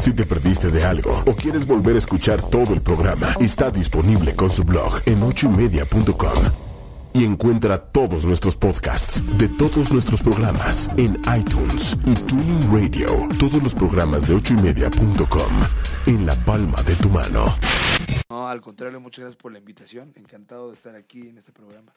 Si te perdiste de algo o quieres volver a escuchar todo el programa, está disponible con su blog en ochoymedia.com. Y encuentra todos nuestros podcasts de todos nuestros programas en iTunes y Tuning Radio. Todos los programas de ochoymedia.com en la palma de tu mano. No, al contrario, muchas gracias por la invitación. Encantado de estar aquí en este programa.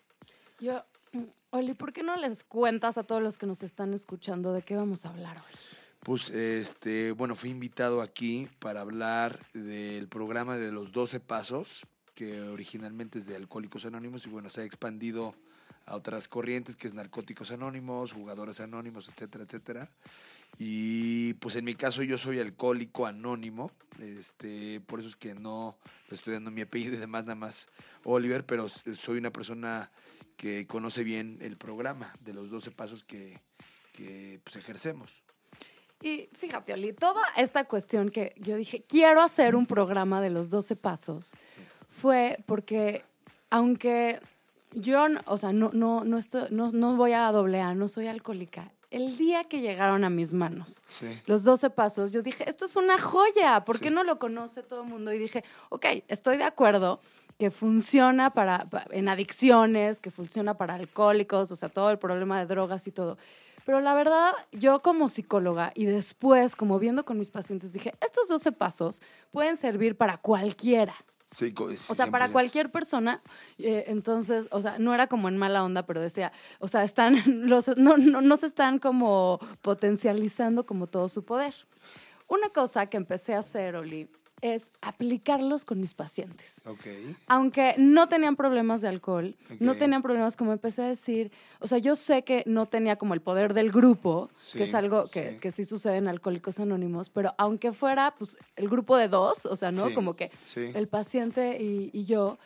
Yo, mm, Oli, ¿por qué no les cuentas a todos los que nos están escuchando de qué vamos a hablar hoy? Pues, este, bueno, fui invitado aquí para hablar del programa de los 12 pasos, que originalmente es de Alcohólicos Anónimos y bueno, se ha expandido a otras corrientes, que es Narcóticos Anónimos, Jugadores Anónimos, etcétera, etcétera. Y pues en mi caso yo soy alcohólico anónimo, este, por eso es que no estoy dando mi apellido y demás, nada más Oliver, pero soy una persona que conoce bien el programa de los 12 pasos que, que pues, ejercemos. Y fíjate, Oli, toda esta cuestión que yo dije, quiero hacer un programa de los 12 pasos, fue porque aunque yo, o sea, no, no, no, estoy, no, no voy a doblear, no soy alcohólica, el día que llegaron a mis manos, los 12 pasos, yo dije, esto es una joya, ¿por qué no lo conoce todo el mundo? Y dije, ok, estoy de acuerdo que funciona para, en adicciones, que funciona para alcohólicos, o sea, todo el problema de drogas y todo. Pero la verdad, yo como psicóloga y después como viendo con mis pacientes, dije, estos 12 pasos pueden servir para cualquiera. Sí, o sea, para cualquier persona. Eh, entonces, o sea, no era como en mala onda, pero decía, o sea, están, los, no, no, no se están como potencializando como todo su poder. Una cosa que empecé a hacer, Oli, es aplicarlos con mis pacientes. Okay. Aunque no tenían problemas de alcohol, no tenían problemas, como empecé a decir, o sea, yo sé que no tenía como el poder del grupo, que es algo que sí. que sí sucede en Alcohólicos Anónimos, pero aunque fuera pues el grupo de dos, o sea, ¿no? Como que el paciente y, y yo,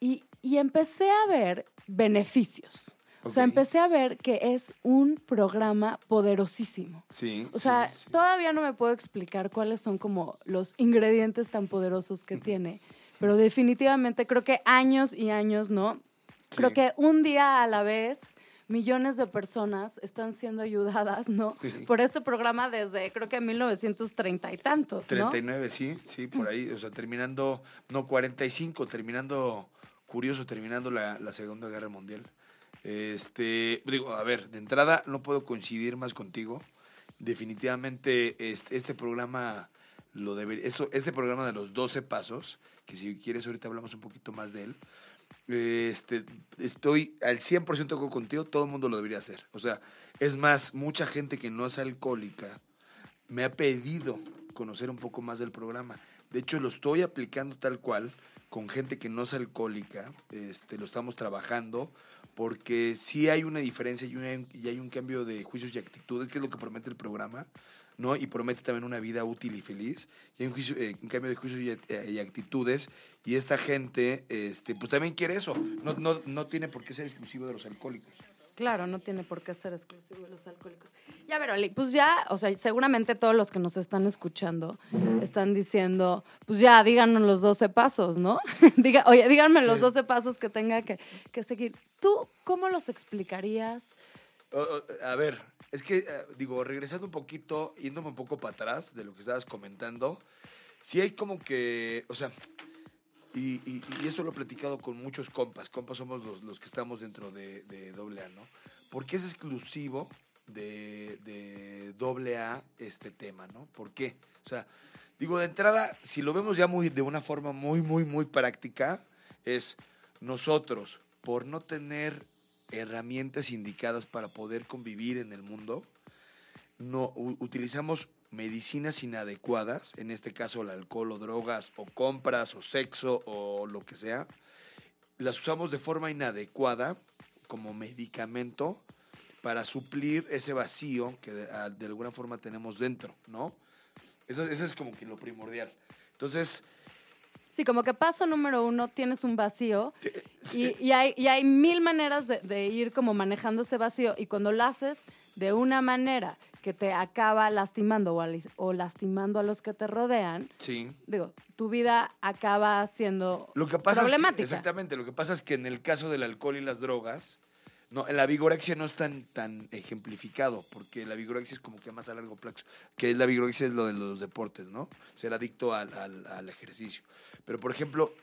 y, y empecé a ver beneficios. O sea, empecé a ver que es un programa poderosísimo. Sí. O sea, sí, sí. todavía no me puedo explicar cuáles son como los ingredientes tan poderosos que tiene, pero definitivamente creo que años y años, ¿no? Sí. Creo que un día a la vez millones de personas están siendo ayudadas, ¿no? Sí. Por este programa desde creo que 1930 y tantos, ¿no? 39, sí, sí, por ahí, o sea, terminando, no, 45, terminando, curioso, terminando la, la Segunda Guerra Mundial. Este, digo, a ver, de entrada no puedo coincidir más contigo. Definitivamente este, este programa lo debería, eso, este programa de los 12 pasos, que si quieres ahorita hablamos un poquito más de él. Este, estoy al 100% de acuerdo contigo, todo el mundo lo debería hacer. O sea, es más, mucha gente que no es alcohólica me ha pedido conocer un poco más del programa. De hecho, lo estoy aplicando tal cual con gente que no es alcohólica. Este, lo estamos trabajando porque sí hay una diferencia y, hay un cambio de juicios y actitudes, que es lo que promete el programa, ¿no? Y promete también una vida útil y feliz. Y hay un, juicio, eh, un cambio de juicios y, eh, y, actitudes. Y esta gente, este, pues también quiere eso. No, no, no tiene por qué ser exclusivo de los alcohólicos. Claro, no tiene por qué ser exclusivo de los alcohólicos. Ya, ver, Oli, pues ya, o sea, seguramente todos los que nos están escuchando están diciendo, pues ya, díganos los 12 pasos, ¿no? Diga, oye, díganme sí. los 12 pasos que tenga que, que, seguir. ¿Tú cómo los explicarías? Uh, a ver, es que, uh, digo, regresando un poquito, yéndome un poco para atrás de lo que estabas comentando, sí hay como que, o sea, y, esto lo he platicado con muchos compas. Compas somos los, los que estamos dentro de, de AA, ¿no? Porque es exclusivo de, de AA este tema, ¿no? ¿Por qué? O sea, digo, de entrada, si lo vemos ya muy, de una forma muy, muy, muy práctica, es nosotros, por no tener herramientas indicadas para poder convivir en el mundo, no utilizamos medicinas inadecuadas, en este caso el alcohol o drogas o compras o sexo o lo que sea, las usamos de forma inadecuada como medicamento para suplir ese vacío que de, de alguna forma tenemos dentro, ¿no? Eso, eso, es como que lo primordial. Entonces... Sí, como que paso número uno, tienes un vacío sí. y, y, hay, y hay mil maneras de, de ir como manejando ese vacío y cuando lo haces de una manera que te acaba lastimando o, lastimando a los que te rodean, sí. digo, tu vida acaba siendo lo que pasa problemática. Es que, exactamente, lo que pasa es que en el caso del alcohol y las drogas, No, la vigorexia no es tan, tan ejemplificado, porque la vigorexia es como que más a largo plazo, que la vigorexia es lo de los deportes, ¿no? Ser adicto al, al- al ejercicio. Pero, por ejemplo,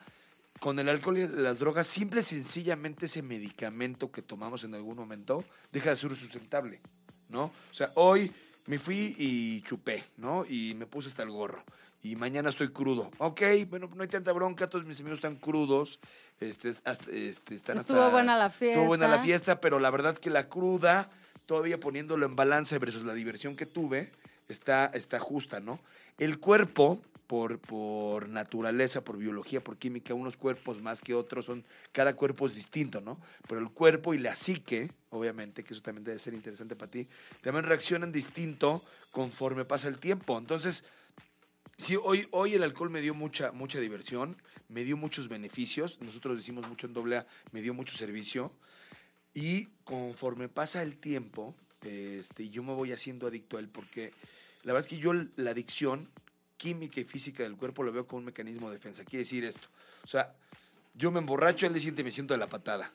con el alcohol y las drogas, simple y sencillamente ese medicamento que tomamos en algún momento deja de ser sustentable, ¿no? O sea, hoy me fui y chupé, ¿no? Y me puse hasta el gorro. Y mañana estoy crudo. Ok, bueno, no hay tanta bronca, todos mis amigos están crudos. Este, hasta- este, están Estuvo hasta- buena la Estuvo buena la fiesta. fiesta, pero la verdad que la cruda, todavía poniéndolo en balance versus la diversión que tuve, está, está justa, ¿no? El cuerpo, por, por naturaleza, por biología, por química, unos cuerpos más que otros son, cada cuerpo es distinto, ¿no? Pero el cuerpo y la psique, obviamente, que eso también debe ser interesante para ti, también reaccionan distinto conforme pasa el tiempo. Entonces, Sí, hoy, hoy el alcohol me dio mucha, mucha diversión, me dio muchos beneficios. Nosotros decimos mucho en doble A, me dio mucho servicio. Y conforme pasa el tiempo, este, yo me voy haciendo adicto a él porque la verdad es que yo la adicción química y física del cuerpo lo veo como un mecanismo de defensa. Quiere decir esto. O sea, yo me emborracho, al día siguiente me siento de la patada.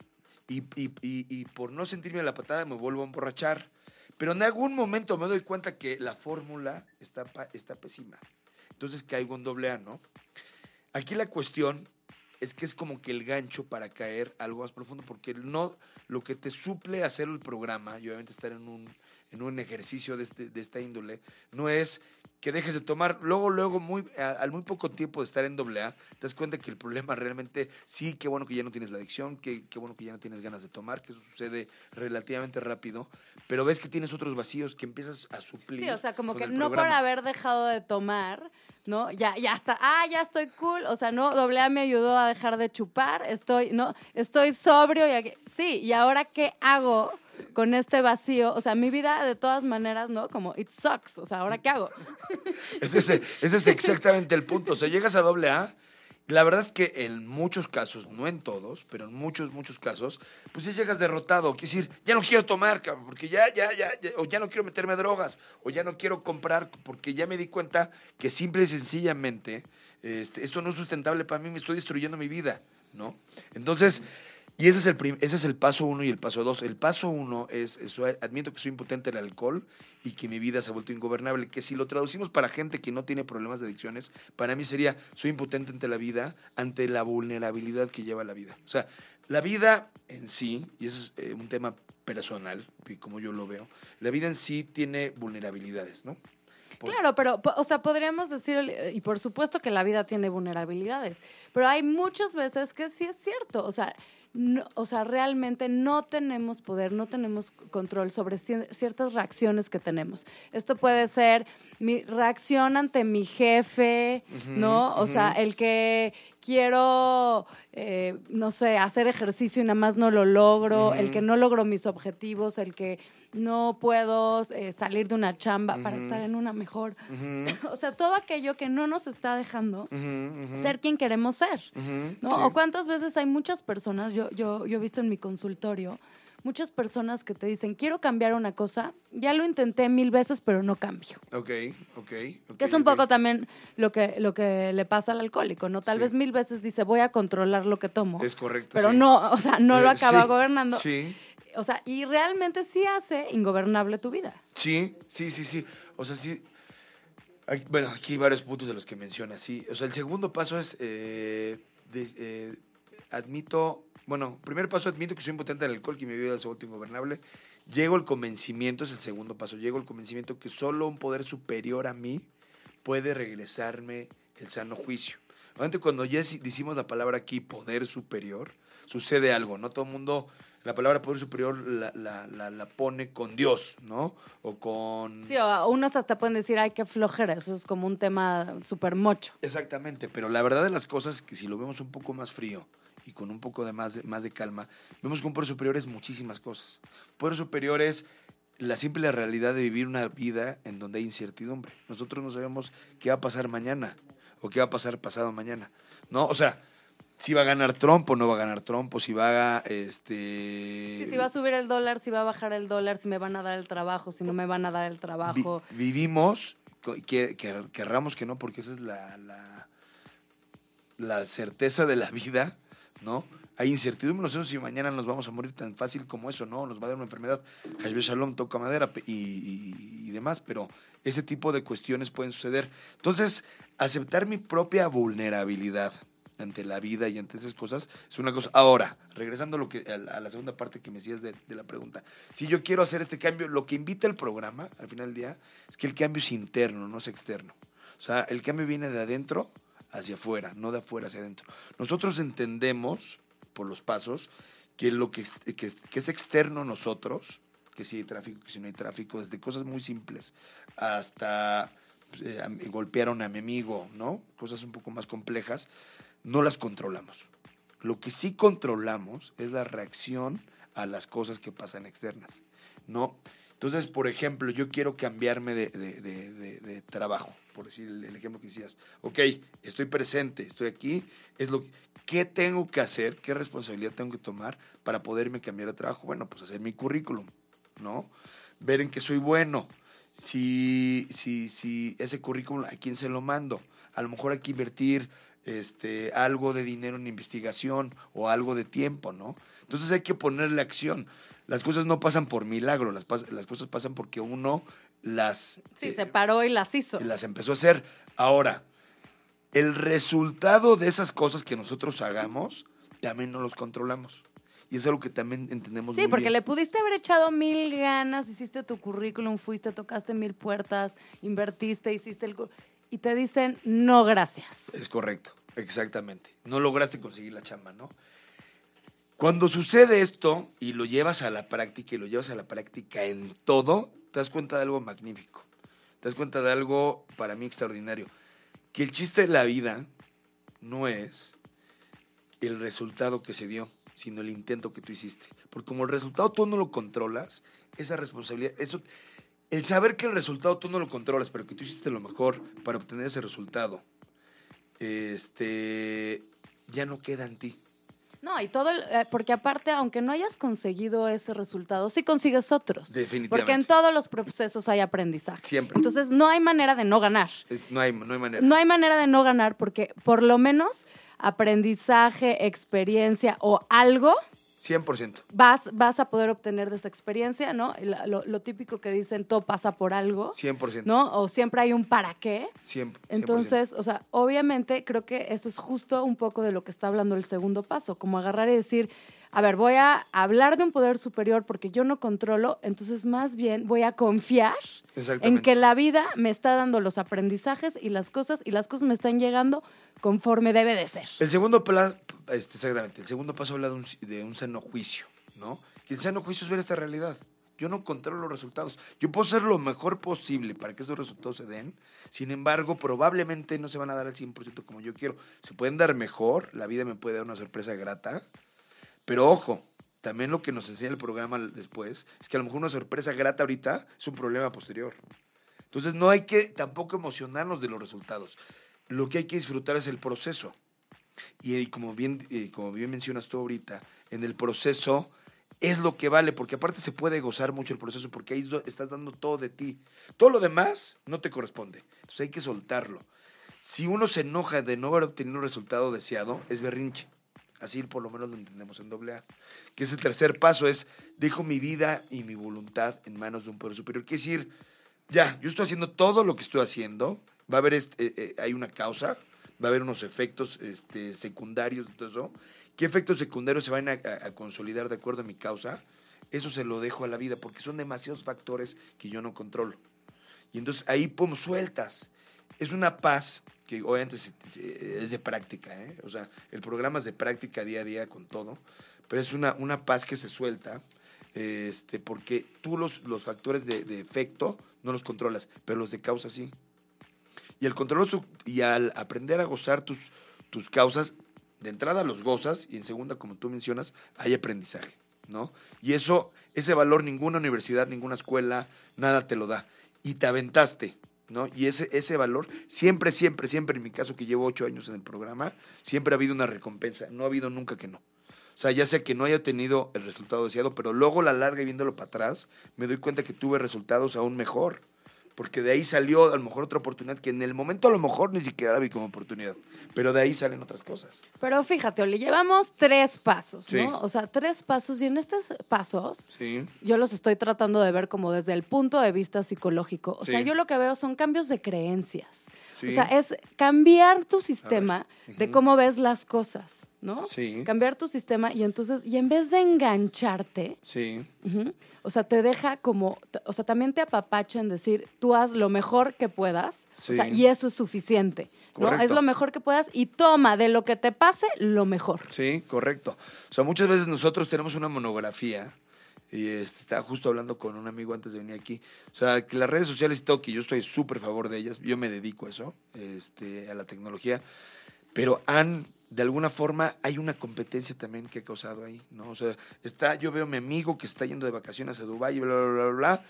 Y, y- por no sentirme de la patada me vuelvo a emborrachar. Pero en algún momento me doy cuenta que la fórmula está, está pésima. Entonces caigo en doble A, ¿no? Aquí la cuestión es que es como que el gancho para caer algo más profundo, porque no lo que te suple hacer el programa, y obviamente estar en un, en un ejercicio de, este- de esta índole, no es que dejes de tomar. Luego, luego, muy, a- al muy poco tiempo de estar en doble A, te das cuenta que el problema realmente, sí, qué bueno que ya no tienes la adicción, qué, qué bueno que ya no tienes ganas de tomar, que eso sucede relativamente rápido, pero ves que tienes otros vacíos que empiezas a suplir. Sí, o sea, como que no por haber dejado de tomar, ¿no? Ya, ya está, ah, ya estoy cool, o sea, no, doble A me ayudó a dejar de chupar, estoy, no, estoy sobrio y aquí- sí, y ahora qué hago con este vacío, o sea, mi vida de todas maneras, ¿no? Como it sucks, o sea, ahora qué hago. Ese es, exactamente el punto. O sea, llegas a doble A. La verdad que en muchos casos, no en todos, pero en muchos, muchos casos, pues ya llegas derrotado. Quiere decir, ya no quiero tomar, cabrón, porque ya, ya, ya, ya- o ya no quiero meterme a drogas, o ya no quiero comprar, porque ya me di cuenta que simple y sencillamente este, esto no es sustentable para mí, me estoy destruyendo mi vida, ¿no? Entonces, y ese es el, ese es el paso uno y el paso dos. El paso uno es, es, admito que soy impotente al alcohol y que mi vida se ha vuelto ingobernable. Que si lo traducimos para gente que no tiene problemas de adicciones, para mí sería, soy impotente ante la vida, ante la vulnerabilidad que lleva la vida. O sea, la vida en sí, y ese es eh, un tema personal, como yo lo veo, la vida en sí tiene vulnerabilidades, ¿no? Claro, pero, o sea, podríamos decir, y por supuesto que la vida tiene vulnerabilidades, pero hay muchas veces que sí es cierto, o sea, no- o sea, realmente no tenemos poder, no tenemos control sobre cier- ciertas reacciones que tenemos. Esto puede ser mi reacción ante mi jefe, ¿no? O sea, el que quiero, eh, no sé, hacer ejercicio y nada más no lo logro, el que no logro mis objetivos, el que no puedo eh, salir de una chamba para estar en una mejor. o sea, todo aquello que no nos está dejando ser quien queremos ser. ¿no? sí. O cuántas veces hay muchas personas, yo, yo, yo he visto en mi consultorio, muchas personas que te dicen, quiero cambiar una cosa, ya lo intenté mil veces, pero no cambio. Ok, ok. ok, Que es un poco también lo que, lo que le pasa al alcohólico, ¿no? Tal Sí. vez mil veces dice, voy a controlar lo que tomo. Es correcto. Pero sí. no, o sea, no lo Eh, acaba gobernando. Sí. O sea, y realmente sí hace ingobernable tu vida. Sí, sí, sí, sí. O sea, sí. hay- bueno, aquí hay varios puntos de los que menciona, sí. O sea, el segundo paso es, eh, eh, admito, bueno, primer paso, admito que soy impotente al alcohol, que mi vida se ha vuelto ingobernable. Llego al convencimiento, es el segundo paso, llego al convencimiento que solo un poder superior a mí puede regresarme el sano juicio. Obviamente cuando ya decimos la palabra aquí, poder superior, sucede algo, ¿no? Todo el mundo la palabra poder superior la, la- la- la pone con Dios, ¿no? O con... Sí, o unos hasta pueden decir, ay, qué flojera, eso es como un tema súper mocho. Exactamente, pero la verdad de las cosas es que si lo vemos un poco más frío y con un poco de más, de más de calma, vemos que un poder superior es muchísimas cosas. Poder superior es la simple realidad de vivir una vida en donde hay incertidumbre. Nosotros no sabemos qué va a pasar mañana o qué va a pasar pasado mañana, ¿no? O sea, si va a ganar Trump o no va a ganar Trump, o si va a, este... Sí, si va a subir el dólar, si va a bajar el dólar, si me van a dar el trabajo, si no me van a dar el Vi- trabajo. vivimos, que, que- querramos que no, porque esa es la, la, la certeza de la vida, ¿no? hay incertidumbre, no sabemos si mañana nos vamos a morir tan fácil como eso, no, nos va a dar una enfermedad, Hashbe Shalom, toca madera y, y- y demás, pero ese tipo de cuestiones pueden suceder. Entonces, aceptar mi propia vulnerabilidad ante la vida y ante esas cosas es una cosa. Ahora, regresando a, lo que, a, la, segunda parte que me decías de, de la pregunta, si yo quiero hacer este cambio, lo que invita el programa al final del día es que el cambio es interno, no es externo. O sea, el cambio viene de adentro hacia afuera, no de afuera hacia adentro. Nosotros entendemos, por los pasos, que lo que, que que es externo a nosotros, que si hay tráfico, que si no hay tráfico, desde cosas muy simples hasta eh, golpearon a mi amigo, ¿no? Cosas un poco más complejas, no las controlamos. Lo que sí controlamos es la reacción a las cosas que pasan externas, ¿no? Entonces, por ejemplo, yo quiero cambiarme de, de- de- trabajo, por decir el, el ejemplo que decías. Ok, estoy presente, estoy aquí, es lo que- ¿Qué tengo que hacer? ¿Qué responsabilidad tengo que tomar para poderme cambiar de trabajo? Bueno, pues hacer mi currículum, ¿no? Ver en qué soy bueno. Si, si, si ese currículum, ¿a quién se lo mando? A lo mejor hay que invertir este, algo de dinero en investigación o algo de tiempo, ¿no? Entonces hay que ponerle acción. Las cosas no pasan por milagro, las, las cosas pasan porque uno las, Sí, eh, se paró y las hizo. las empezó a hacer. Ahora, el resultado de esas cosas que nosotros hagamos, también no los controlamos. Y es algo que también entendemos Sí, muy porque bien. le pudiste haber echado mil ganas, hiciste tu currículum, fuiste, tocaste mil puertas, invertiste, hiciste el... Y te dicen, no, gracias. Es correcto, exactamente. No lograste conseguir la chamba, ¿no? Cuando sucede esto y lo llevas a la práctica y lo llevas a la práctica en todo, te das cuenta de algo magnífico. Te das cuenta de algo para mí extraordinario. Que el chiste de la vida no es el resultado que se dio, sino el intento que tú hiciste. Porque como el resultado tú no lo controlas, esa responsabilidad, eso, el saber que el resultado tú no lo controlas, pero que tú hiciste lo mejor para obtener ese resultado, este, ya no queda en ti. No, y todo, el- eh, porque aparte, aunque no hayas conseguido ese resultado, sí consigues otros. Definitivamente. Porque en todos los procesos hay aprendizaje. Siempre. Entonces, no hay manera de no ganar. Es- no, hay, no hay manera. No hay manera de no ganar porque por lo menos aprendizaje, experiencia o algo 100%. vas, vas a poder obtener de esa experiencia, ¿no? Lo, lo típico que dicen, todo pasa por algo, 100%. ¿no? O siempre hay un para qué. 100%. Entonces, o sea, obviamente creo que eso es justo un poco de lo que está hablando el segundo paso, como agarrar y decir, a ver, voy a hablar de un poder superior porque yo no controlo, entonces más bien voy a confiar en que la vida me está dando los aprendizajes y las cosas y las cosas me están llegando conforme debe de ser. El segundo pla- este, exactamente, el segundo paso habla de un, de un sano juicio, ¿no? Que el sano juicio es ver esta realidad. Yo no controlo los resultados. Yo puedo hacer lo mejor posible para que esos resultados se den. Sin embargo, probablemente no se van a dar al 100% como yo quiero. Se pueden dar mejor, la vida me puede dar una sorpresa grata. Pero ojo, también lo que nos enseña el programa después es que a lo mejor una sorpresa grata ahorita es un problema posterior. Entonces no hay que tampoco emocionarnos de los resultados. Lo que hay que disfrutar es el proceso. Y, y como, bien, y como bien mencionas tú ahorita, en el proceso es lo que vale, porque aparte se puede gozar mucho el proceso, porque ahí estás dando todo de ti. Todo lo demás no te corresponde. Entonces hay que soltarlo. Si uno se enoja de no haber obtenido un resultado deseado, es berrinche. Así por lo menos lo entendemos en doble A. Que ese tercer paso es, dejo mi vida y mi voluntad en manos de un poder superior. Quiere decir, ya, yo estoy haciendo todo lo que estoy haciendo, va a haber, este, eh, eh, hay una causa, va a haber unos efectos este, secundarios todo eso. ¿Qué efectos secundarios se van a, a- a consolidar de acuerdo a mi causa? Eso se lo dejo a la vida, porque son demasiados factores que yo no controlo. Y entonces ahí, pum, sueltas. Es una paz que obviamente es de práctica, ¿eh? O sea, el programa es de práctica día a día con todo, pero es una, una paz que se suelta, este, porque tú los, los factores de, de efecto no los controlas, pero los de causa sí. Y, el control su- y al aprender a gozar tus, tus causas, de entrada los gozas y en segunda, como tú mencionas, hay aprendizaje, ¿no? Y eso, ese valor ninguna universidad, ninguna escuela, nada te lo da. Y te aventaste, ¿no? Y ese, ese valor, siempre, siempre, siempre, en mi caso que llevo ocho años en el programa, siempre ha habido una recompensa, no ha habido nunca que no. O sea, ya sea que no haya tenido el resultado deseado, pero luego a la larga y viéndolo para atrás, me doy cuenta que tuve resultados aún mejor. Porque de ahí salió a lo mejor otra oportunidad que en el momento a lo mejor ni siquiera la vi como oportunidad, pero de ahí salen otras cosas. Pero fíjate, Oli, llevamos tres pasos, Sí. ¿no? O sea, tres pasos y en estos pasos Sí. yo los estoy tratando de ver como desde el punto de vista psicológico. O sea, yo lo que veo son cambios de creencias. Sí. O sea, es cambiar tu sistema de cómo ves las cosas, ¿no? Sí. Cambiar tu sistema y entonces, y en vez de engancharte, Sí. O sea, te deja como, o sea, también te apapacha en decir, tú haz lo mejor que puedas, o sea, Sí. y eso es suficiente, ¿no? Es lo mejor que puedas y toma de lo que te pase lo mejor. Sí, correcto. O sea, muchas veces nosotros tenemos una monografía y este, estaba justo hablando con un amigo antes de venir aquí. O sea, que las redes sociales y todo, que yo estoy súper a favor de ellas, yo me dedico a eso, este, a la tecnología, pero han, de alguna forma, hay una competencia también que ha causado ahí, ¿no? O sea, está, yo veo a mi amigo que está yendo de vacaciones a Dubái y bla, bla, bla, bla, bla,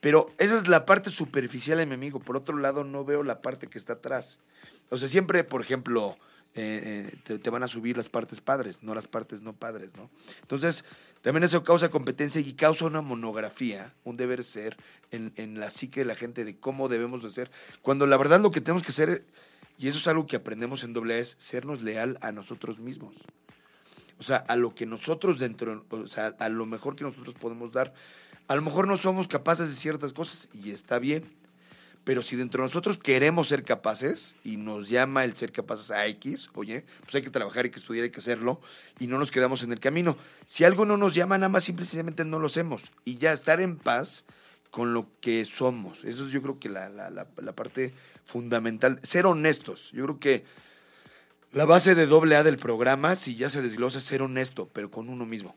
pero esa es la parte superficial de mi amigo. Por otro lado, no veo la parte que está atrás. O sea, siempre, por ejemplo, eh, eh, te, van a subir las partes padres, no las partes no padres, ¿no? Entonces, también eso causa competencia y causa una monografía, un deber ser en, la psique de la gente de cómo debemos de ser. Cuando la verdad lo que tenemos que hacer, y eso es algo que aprendemos en doble es sernos leal a nosotros mismos. O sea, a lo que nosotros dentro, o sea, a lo mejor que nosotros podemos dar. A lo mejor no somos capaces de ciertas cosas y está bien. Pero si dentro de nosotros queremos ser capaces y nos llama el ser capaces a X, oye, pues hay que trabajar, hay que estudiar, hay que hacerlo y no nos quedamos en el camino. Si algo no nos llama, nada más simplemente no lo hacemos y ya estar en paz con lo que somos. Eso es yo creo que la, la, la, parte fundamental. Ser honestos. Yo creo que la base de doble A del programa, si ya se desglosa, es ser honesto, pero con uno mismo.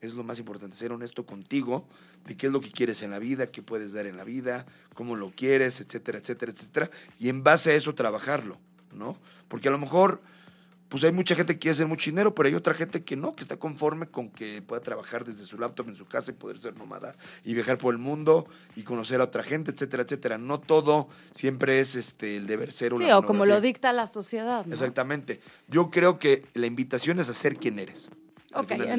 Es lo más importante, ser honesto contigo, de qué es lo que quieres en la vida, qué puedes dar en la vida, cómo lo quieres, etcétera, etcétera, etcétera. Y en base a eso trabajarlo, ¿no? Porque a lo mejor, pues hay mucha gente que quiere hacer mucho dinero, pero hay otra gente que no, que está conforme con que pueda trabajar desde su laptop en su casa y poder ser nómada y viajar por el mundo y conocer a otra gente, etcétera, etcétera. No todo siempre es este el deber ser Sí, o como lo dicta la sociedad. ¿no? Exactamente. Yo creo que la invitación es a ser quien eres. Ok, día.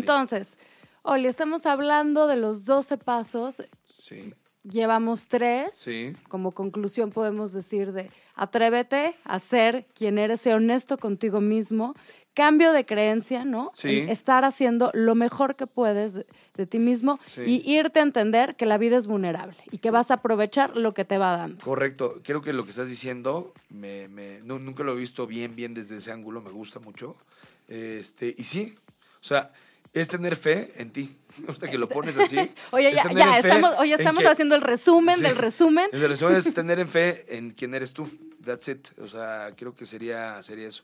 Oli, estamos hablando de los 12 pasos, Sí, llevamos tres. sí, Como conclusión podemos decir de atrévete a ser quien eres, sé honesto contigo mismo, cambio de creencia, ¿no? Sí. En estar haciendo lo mejor que puedes de, de ti mismo Sí. y irte a entender que la vida es vulnerable y que vas a aprovechar lo que te va dando. correcto. Creo que lo que estás diciendo, me, me- nu- nunca lo he visto bien, bien desde ese ángulo, me gusta mucho. Este, y sí, o sea, es tener fe en ti. Hasta que lo pones así. Oye, es ya, tener ya estamos, oye, estamos que- haciendo el resumen Sí. del resumen. El resumen es tener en fe en quién eres tú. That's it. O sea, creo que sería, sería eso.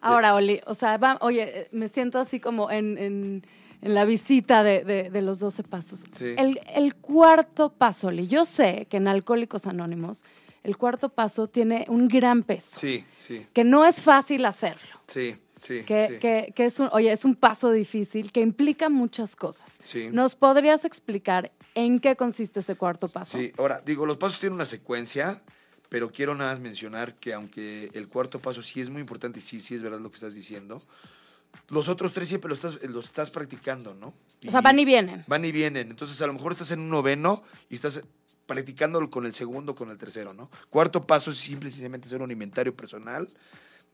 Ahora, Oli, o sea, va- oye, eh, me siento así como en, en- en la visita de, de- de los 12 pasos. Sí. El, el cuarto paso, Oli, yo sé que en Alcohólicos Anónimos el cuarto paso tiene un gran peso, Sí, sí, que no es fácil hacerlo, sí, sí. que, sí. que- que es un, oye, es un paso difícil que implica muchas cosas. Sí. ¿Nos podrías explicar en qué consiste ese cuarto paso? Sí, ahora, digo, los pasos tienen una secuencia, pero quiero nada más mencionar que aunque el cuarto paso sí es muy importante y sí, sí es verdad lo que estás diciendo, los otros tres siempre los estás, los estás practicando, ¿no? O sea, van y vienen. Van y vienen. Entonces, a lo mejor estás en un noveno y estás practicándolo con el segundo, con el tercero, ¿no? Cuarto paso es simple y sencillamente hacer un inventario personal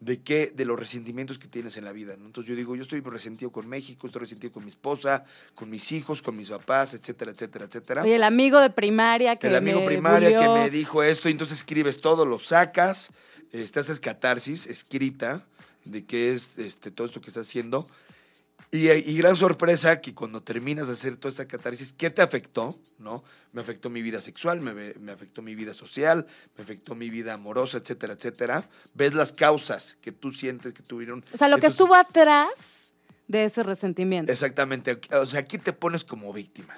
de qué, de los resentimientos que tienes en la vida, ¿no? Entonces yo digo, yo estoy resentido con México, estoy resentido con mi esposa, con mis hijos, con mis papás, etcétera, etcétera, etcétera Oye, el amigo de primaria que el amigo me primaria que me dijo esto, y entonces escribes todo, lo sacas, este, haces catarsis escrita de qué es este, todo esto que estás haciendo. Y, y gran sorpresa que cuando terminas de hacer toda esta catarsis, ¿qué te afectó? ¿No? Me afectó mi vida sexual, me, afectó mi vida social, me afectó mi vida amorosa, etcétera, etcétera. Ves las causas que tú sientes que tuvieron. O sea, lo que estuvo atrás de ese resentimiento. Exactamente. O sea, aquí te pones como víctima.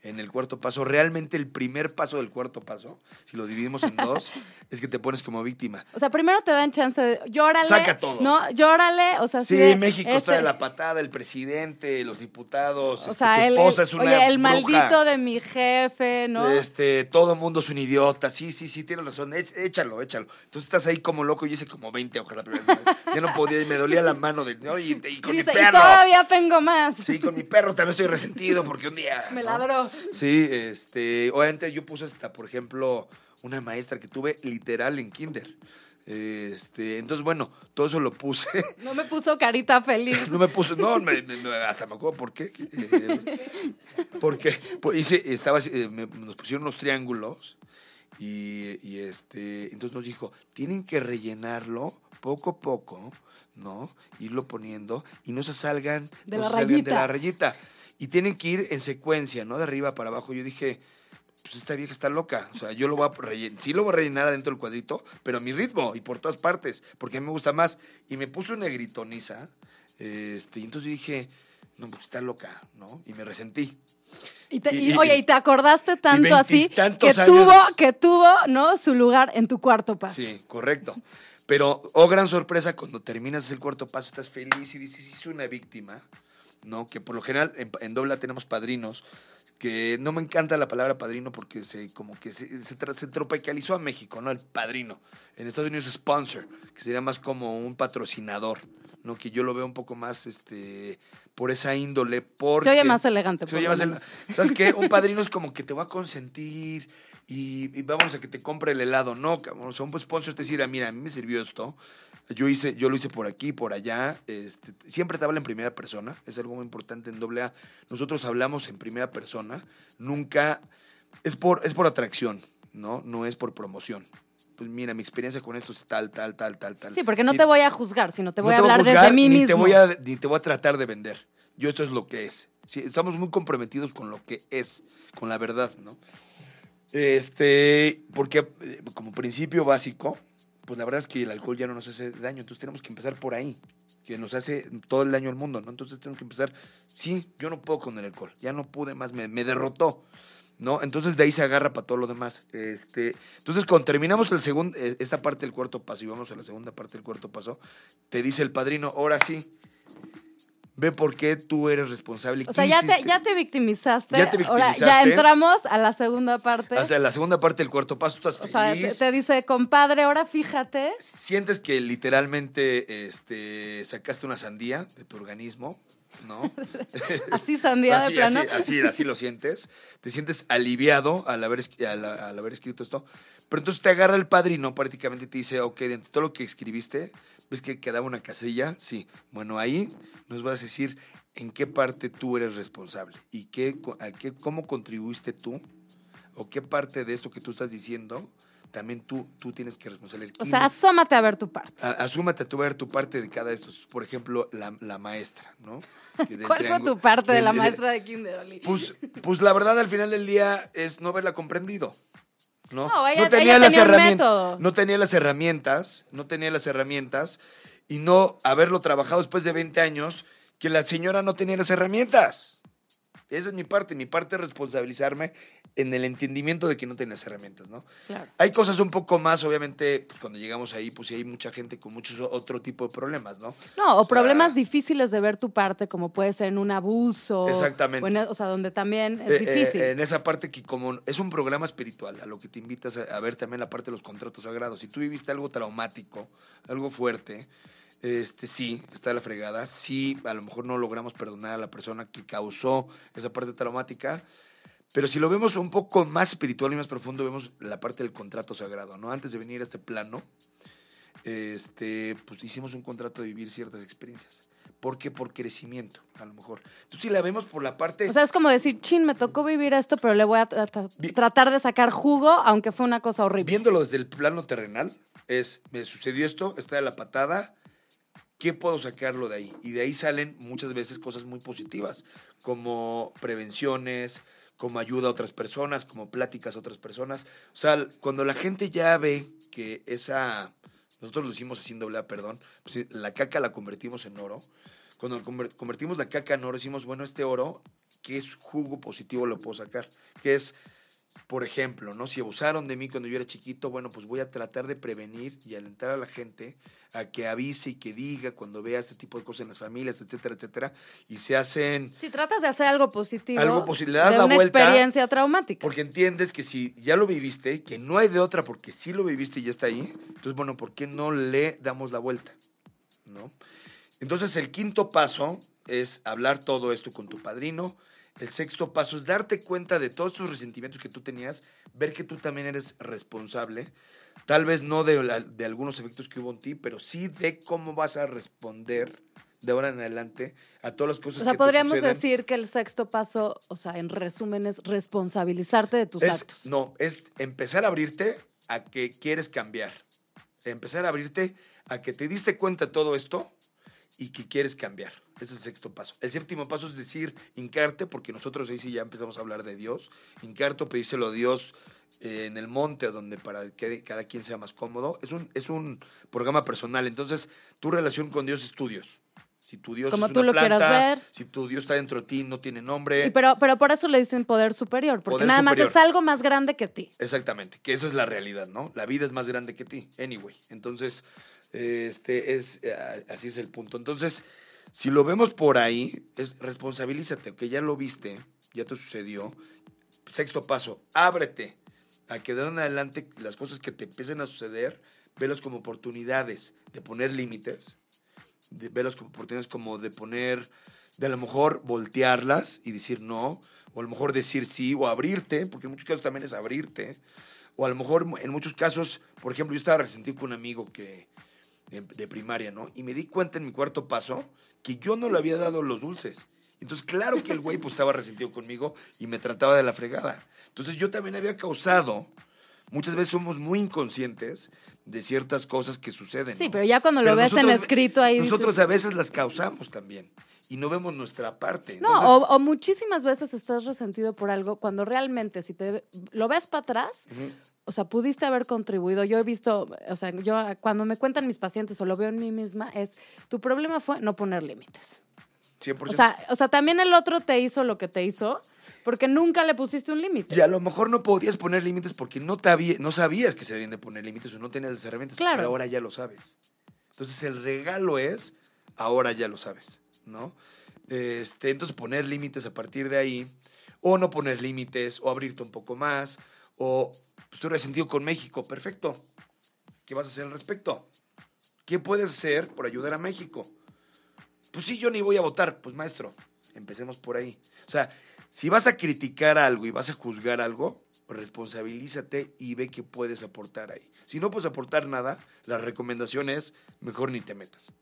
En el cuarto paso, realmente el primer paso del cuarto paso, si lo dividimos en dos, es que te pones como víctima. O sea, primero te dan chance de llórale. Saca todo. No, llórale, o sea, Sí, de, México está este, de la patada, el presidente, los diputados, O este, sea, tu el, esposa el- es una oye, el bruja, maldito de mi jefe, ¿no? Este, todo el mundo es un idiota. Sí, sí, sí, tienes razón. Échalo, échalo. Entonces estás ahí como loco. Yo hice como 20 hojas la primera vez. Ya no podía y me dolía la mano de. ¿no? Y, y con Y mi dice, y perro. todavía tengo más. Sí, con mi perro también estoy resentido porque un día. Me ¿no? ladró. Sí, este, obviamente yo puse hasta, por ejemplo, una maestra que tuve literal en kinder. Este, entonces, bueno, todo eso lo puse. No me puso carita feliz. No me puso, no, me- me- hasta me acuerdo por qué. Eh, porque pues, hice, estaba, eh, me- nos pusieron unos triángulos y, y, este, entonces nos dijo, tienen que rellenarlo poco a poco, ¿no? Irlo poniendo y no se salgan, De no la se salgan de la rayita. Y tienen que ir en secuencia, ¿no? De arriba para abajo. Yo dije, pues esta vieja está loca. O sea, yo lo voy a rellenar, sí lo voy a rellenar adentro del cuadrito, pero a mi ritmo y por todas partes, porque a mí me gusta más. Y me puso negritoniza, este, y entonces yo dije, no, pues está loca, ¿no? Y me resentí. Y te- Y- y, oye, y te acordaste tanto así que años. tuvo, que tuvo, ¿no? Su lugar en tu cuarto paso. Sí, correcto. Pero, oh gran sorpresa, cuando terminas el cuarto paso, estás feliz y dices, soy una víctima, ¿no? Que por lo general en, en Dobla tenemos padrinos, que no me encanta la palabra padrino porque se como que se, se, se tropicalizó a México, ¿no? El padrino. En Estados Unidos sponsor, que sería más como un patrocinador, ¿no? Que yo lo veo un poco más, este, por esa índole, porque... Se oye más elegante. Se oye más el-. ¿Sabes qué? Un padrino es como que te va a consentir y, y vamos a que te compre el helado. No. O sea, un sponsor te dirá, mira, a mí me sirvió esto. Yo, hice, yo lo hice por aquí, por allá. Este, siempre te habla en primera persona. Es algo muy importante en doble A. Nosotros hablamos en primera persona. Nunca... Es por, es por atracción, ¿no? No es por promoción. Pues mira, mi experiencia con esto es tal, tal, tal, tal, tal. Sí, porque no Sí, te voy a juzgar, sino te no voy a hablar juzgar, desde mí ni mismo. Te voy a, ni te voy a tratar de vender. Yo esto es lo que es. Sí, estamos muy comprometidos con lo que es, con la verdad, ¿no? Este, porque eh, como principio básico, pues la verdad es que el alcohol ya no nos hace daño, entonces tenemos que empezar por ahí, que nos hace todo el daño al mundo, ¿no? Entonces tenemos que empezar, sí, yo no puedo con el alcohol, ya no pude más, me, derrotó, ¿no? Entonces de ahí se agarra para todo lo demás. Este, entonces cuando terminamos el segundo, eh, esta parte del cuarto paso y vamos a la segunda parte del cuarto paso, te dice el padrino, ahora sí, ve por qué tú eres responsable. O sea, ¿Qué ya te, ya te victimizaste. Ya te Ahora ya victimizaste. entramos a la segunda parte. O sea, la segunda parte del cuarto paso, estás O sea, te, feliz. te dice, compadre, ahora fíjate. Sientes que literalmente este, sacaste una sandía de tu organismo, ¿no? Así sandía así, de plano. así, así, así lo sientes. Te sientes aliviado al haber, al, al haber escrito esto. Pero entonces te agarra el padrino prácticamente y te dice, ok, de todo lo que escribiste, ¿ves que quedaba una casilla? Sí. Bueno, ahí nos vas a decir en qué parte tú eres responsable y qué, a qué, cómo contribuiste tú o qué parte de esto que tú estás diciendo también tú, tú tienes que responsabilizar. O sea, asómate a ver tu parte. A- Asúmate tú ver tu parte de cada de estos. Por ejemplo, la, la maestra, ¿no? Que ¿Cuál fue tu parte de del- la maestra de Kinder, Oli? Pues, pues la verdad, al final del día es no haberla comprendido. No, No, ella- ella las tenía un herramientas. No tenía las herramientas, no tenía las herramientas y no haberlo trabajado después de 20 años, que la señora no tenía las herramientas. Esa es mi parte. Mi parte es responsabilizarme en el entendimiento de que no tenía las herramientas, ¿no? Claro. Hay cosas un poco más, obviamente, pues, cuando llegamos ahí, pues hay mucha gente con muchos otro tipo de problemas, ¿no? No, o O sea, problemas difíciles de ver tu parte, como puede ser en un abuso. Exactamente. O, en- o sea, donde también es Eh, eh, difícil. en esa parte que como es un programa espiritual, a lo que te invitas a, a ver también la parte de los contratos sagrados. Si tú viviste algo traumático, algo fuerte, este sí, está la fregada. Sí, a lo mejor no logramos perdonar a la persona que causó esa parte traumática. Pero si lo vemos un poco más espiritual y más profundo, vemos la parte del contrato sagrado, ¿no? Antes de venir a este plano, este, pues hicimos un contrato de vivir ciertas experiencias. ¿Por qué? Por crecimiento, a lo mejor. Entonces, si la vemos por la parte... O sea, es como decir, chin, me tocó vivir esto, pero le voy a tra- tra- tratar de sacar jugo, aunque fue una cosa horrible. Viéndolo desde el plano terrenal, es, me sucedió esto, está de la patada, ¿qué puedo sacarlo de ahí? Y de ahí salen muchas veces cosas muy positivas, como prevenciones, como ayuda a otras personas, como pláticas a otras personas. O sea, cuando la gente ya ve que esa, nosotros lo hicimos así en doble A, perdón, pues la caca la convertimos en oro. Cuando conver- convertimos la caca en oro, decimos, bueno, este oro, ¿qué es jugo positivo lo puedo sacar? Que es por ejemplo, ¿no? Si abusaron de mí cuando yo era chiquito, bueno, pues voy a tratar de prevenir y alentar a la gente a que avise y que diga cuando vea este tipo de cosas en las familias, etcétera, etcétera, y se hacen Si tratas de hacer algo positivo, Algo posi- le das de la una vuelta, experiencia traumática. porque entiendes que si ya lo viviste, que no hay de otra porque sí lo viviste y ya está ahí, entonces, bueno, ¿por qué no le damos la vuelta? ¿No? Entonces, el quinto paso es hablar todo esto con tu padrino, El sexto paso es darte cuenta de todos tus resentimientos que tú tenías, ver que tú también eres responsable, tal vez no de, la- de algunos efectos que hubo en ti, pero sí de cómo vas a responder de ahora en adelante a todas las cosas O sea, que podríamos decir que el sexto paso, o sea, en resumen, es responsabilizarte de tus Es- actos. No, es empezar a abrirte a que quieres cambiar. Empezar a abrirte a que te diste cuenta de todo esto y que quieres cambiar. Es el sexto paso. El séptimo paso es decir, hincarte, porque nosotros ahí sí ya empezamos a hablar de Dios. Hincarte o pedírselo a Dios eh, en el monte, donde para que cada quien sea más cómodo. Es un, es un programa personal. Entonces, tu relación con Dios es tu Dios. Si tu Dios Como es tú una lo quieras ver. si tu Dios está dentro de ti, no tiene nombre. Y pero, pero por eso le dicen poder superior, porque Poder nada superior. más es algo más grande que ti. Exactamente, que esa es la realidad, ¿no? La vida es más grande que ti, anyway. Entonces, este es, eh, así es el punto. Entonces, si lo vemos por ahí, es responsabilízate, que ya lo viste, ya te sucedió. Sexto paso, ábrete a que de en adelante las cosas que te empiecen a suceder, velos como oportunidades de poner límites, de verlas como oportunidades como de poner, de a lo mejor voltearlas y decir no, o a lo mejor decir sí, o abrirte, porque en muchos casos también es abrirte, o a lo mejor en muchos casos, por ejemplo, yo estaba resentido con un amigo que de, de primaria, ¿no? Y me di cuenta en mi cuarto paso que yo no le había dado los dulces. Entonces, claro que el güey pues estaba resentido conmigo y me trataba de la fregada. Entonces, yo también había causado, muchas veces somos muy inconscientes de ciertas cosas que suceden. Sí, ¿no? pero ya cuando lo ves en nosotros- escrito ahí dices- Nosotros a veces las causamos también y no vemos nuestra parte. No, Entonces, o, o muchísimas veces estás resentido por algo cuando realmente si te lo ves para atrás, o sea, pudiste haber contribuido. Yo he visto, o sea, yo cuando me cuentan mis pacientes o lo veo en mí misma, es tu problema fue no poner límites. 100%. O sea, o sea, también el otro te hizo lo que te hizo porque nunca le pusiste un límite. y a lo mejor no podías poner límites porque no, te había- no sabías que se debían de poner límites o no tenías las herramientas, Claro. pero ahora ya lo sabes. Entonces el regalo es, ahora ya lo sabes, ¿no? Este, entonces poner límites a partir de ahí, o no poner límites, o abrirte un poco más, o pues, estoy resentido con México, perfecto. ¿Qué vas a hacer al respecto? ¿Qué puedes hacer por ayudar a México? Pues sí, yo ni voy a votar. Pues maestro, empecemos por ahí. O sea, si vas a criticar algo y vas a juzgar algo, responsabilízate y ve qué puedes aportar ahí. Si no puedes aportar nada, la recomendación es mejor ni te metas.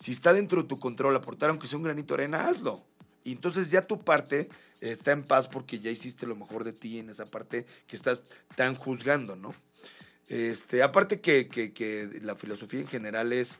Si está dentro de tu control aportar, aunque sea un granito de arena, hazlo. Y entonces ya tu parte está en paz porque ya hiciste lo mejor de ti en esa parte que estás tan juzgando, ¿no? Este, aparte que, que- que la filosofía en general es,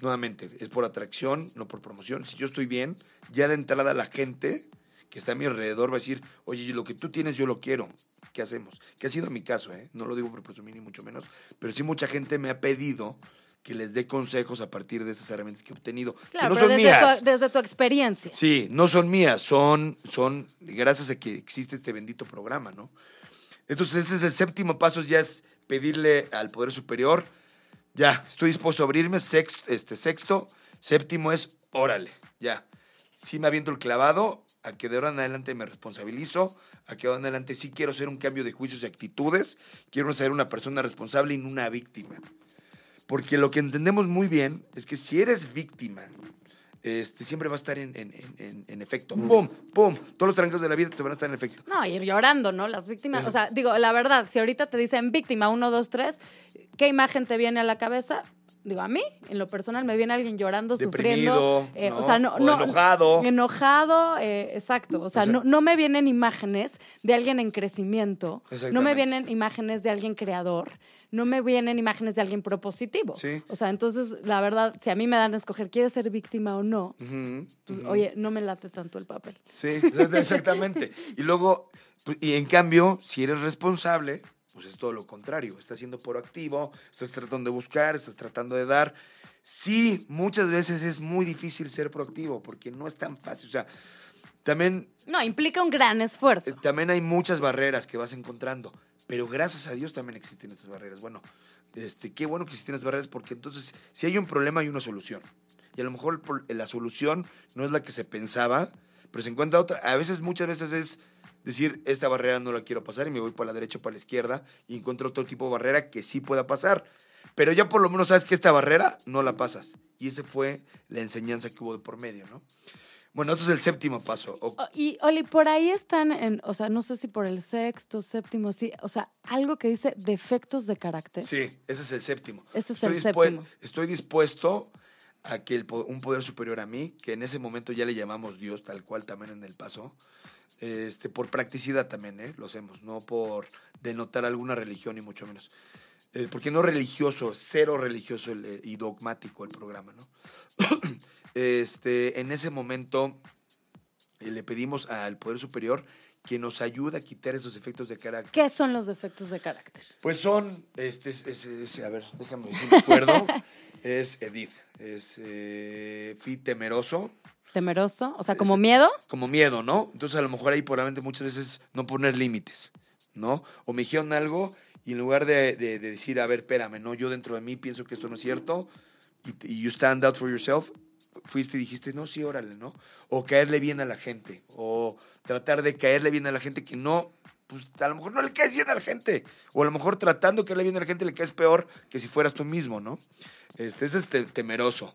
nuevamente, es por atracción, no por promoción. Si yo estoy bien, ya de entrada la gente que está a mi alrededor va a decir, oye, lo que tú tienes yo lo quiero. ¿Qué hacemos? Que ha sido mi caso, ¿eh? No lo digo por presumir ni mucho menos, pero sí mucha gente me ha pedido que les dé consejos a partir de esas herramientas que he obtenido. Claro, que no pero son desde mías. tu, desde tu experiencia. Sí, no son mías, son, son gracias a que existe este bendito programa, ¿no? Entonces ese es el séptimo paso, ya es pedirle al Poder Superior, ya, estoy dispuesto a abrirme, sexto, este, sexto, séptimo es, órale, ya. Sí me aviento el clavado, a que de ahora en adelante me responsabilizo, a que de ahora en adelante sí quiero ser un cambio de juicios y actitudes, quiero ser una persona responsable y no una víctima. Porque lo que entendemos muy bien es que si eres víctima, este, siempre va a estar en, en- en- efecto. ¡Pum! ¡Pum! Todos los trancos de la vida te van a estar en efecto. No, ir llorando, ¿no? Las víctimas. O sea, digo, la verdad, si ahorita te dicen víctima, uno, dos, tres, ¿qué imagen te viene a la cabeza? Digo, a mí, en lo personal, me viene alguien llorando, Deprimido, sufriendo. eh, ¿no? O sea, no. O no- enojado. Enojado, eh, exacto. O sea, O sea- no, no me vienen imágenes de alguien en crecimiento. No me vienen imágenes de alguien creador. No me vienen imágenes de alguien propositivo. Sí. O sea, entonces, la verdad, si a mí me dan a escoger, ¿quieres ser víctima o no? Pues, ujú. Oye, no me late tanto el papel. Sí, exactamente. y luego, y en cambio, si eres responsable, pues es todo lo contrario. Estás siendo proactivo, estás tratando de buscar, estás tratando de dar. Sí, muchas veces es muy difícil ser proactivo porque no es tan fácil. O sea, también No, implica un gran esfuerzo. Eh, También hay muchas barreras que vas encontrando, pero gracias a Dios también existen esas barreras. Bueno, este, qué bueno que existen esas barreras porque entonces si hay un problema hay una solución. Y a lo mejor la solución no es la que se pensaba, pero se encuentra otra. A veces, muchas veces es decir, esta barrera no la quiero pasar y me voy para la derecha o para la izquierda y encuentro otro tipo de barrera que sí pueda pasar. Pero ya por lo menos sabes que esta barrera no la pasas. Y esa fue la enseñanza que hubo de por medio, ¿no? Bueno, este es el séptimo paso. O- O- Y, Oli, por ahí están, en, o sea, no sé si por el sexto, séptimo, sí, o sea, algo que dice defectos de carácter. Sí, ese es el séptimo. Ese es estoy, el séptimo. estoy dispuesto a que el un poder superior a mí, que en ese momento ya le llamamos Dios, tal cual también en el paso, este, por practicidad también, ¿eh? lo hacemos, no por denotar alguna religión, ni mucho menos. Eh, porque no religioso, cero religioso el- el- y dogmático el programa, ¿no? este, en ese momento eh, le pedimos al poder superior que nos ayude a quitar esos efectos de carácter. ¿Qué son los defectos de carácter? Pues son, este, es, es- es- a ver, déjame si me acuerdo. es Edith, es eh, fui temeroso, Temeroso, o sea, como miedo. como miedo, ¿no? Entonces a lo mejor ahí probablemente muchas veces no poner límites, ¿no? O me dijeron algo y en lugar de, de- de decir, a ver, espérame, ¿no? Yo dentro de mí pienso que esto no es cierto y you stand out for yourself, fuiste y dijiste, no, sí, órale, ¿no? O caerle bien a la gente, o tratar de caerle bien a la gente que no, pues a lo mejor no le caes bien a la gente, o a lo mejor tratando de caerle bien a la gente le caes peor que si fueras tú mismo, ¿no? Este, ese es te- temeroso.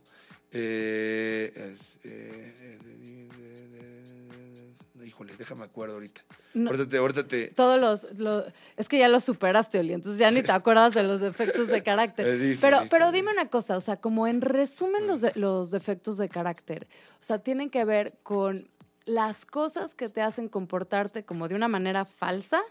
Eh, es- eh, eh, híjole, déjame acuerdo ahorita. No. Ahorita te, ahorita te- Todos los, lo- es que ya los superaste, Oli, entonces ya ni te acuerdas de los defectos de carácter. Eh, dije, pero, dije, pero dime una cosa, o sea, como en resumen los, de- los defectos de carácter, o sea, tienen que ver con las cosas que te hacen comportarte como de una manera falsa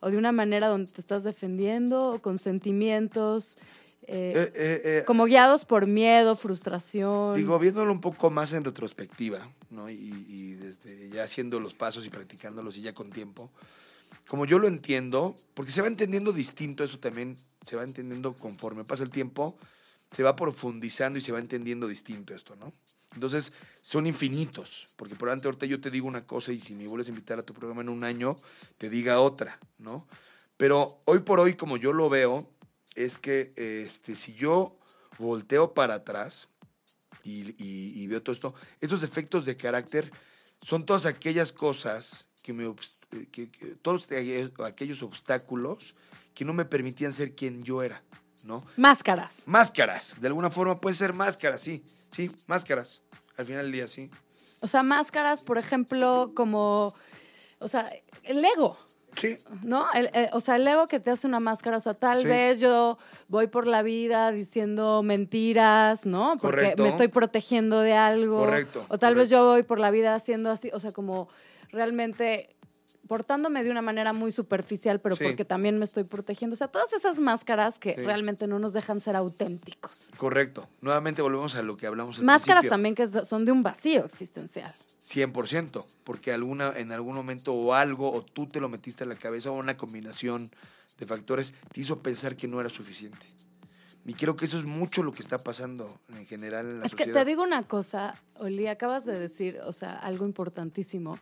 o de una manera donde te estás defendiendo o con sentimientos eh, eh, eh, eh, como guiados por miedo, frustración. Digo, viéndolo un poco más en retrospectiva, ¿no? Y, y desde ya haciendo los pasos y practicándolos y ya con tiempo, como yo lo entiendo, porque se va entendiendo distinto, eso también se va entendiendo conforme pasa el tiempo, se va profundizando y se va entendiendo distinto esto, ¿no? Entonces, son infinitos, porque por ante ahorita yo te digo una cosa y si me vuelves a invitar a tu programa en un año, te diga otra, ¿no? Pero hoy por hoy, como yo lo veo, es que este, si yo volteo para atrás y, y- y veo todo esto, estos efectos de carácter son todas aquellas cosas que me, eh, que- que- todos aquellos- aquellos obstáculos que no me permitían ser quien yo era, ¿no? Máscaras. Máscaras, de alguna forma puede ser máscaras, sí, sí, máscaras, al final del día, sí. O sea, máscaras, por ejemplo, como, o sea, el ego. Sí, ¿No? El- eh, o sea, el ego que te hace una máscara. O sea, tal Sí. vez yo voy por la vida diciendo mentiras, ¿no? Porque Correcto. me estoy protegiendo de algo. Correcto, O tal vez yo voy por la vida haciendo así, o sea, como realmente portándome de una manera muy superficial, pero Sí. porque también me estoy protegiendo. O sea, todas esas máscaras que Sí. realmente no nos dejan ser auténticos. correcto. Nuevamente volvemos a lo que hablamos al Máscaras principio. también que son de un vacío existencial. 100%, porque alguna, en algún momento o algo, o tú te lo metiste en la cabeza, o una combinación de factores, te hizo pensar que no era suficiente. Y creo que eso es mucho lo que está pasando en general en la Es que sociedad. te digo una cosa, Oli, acabas de decir, o sea, algo importantísimo.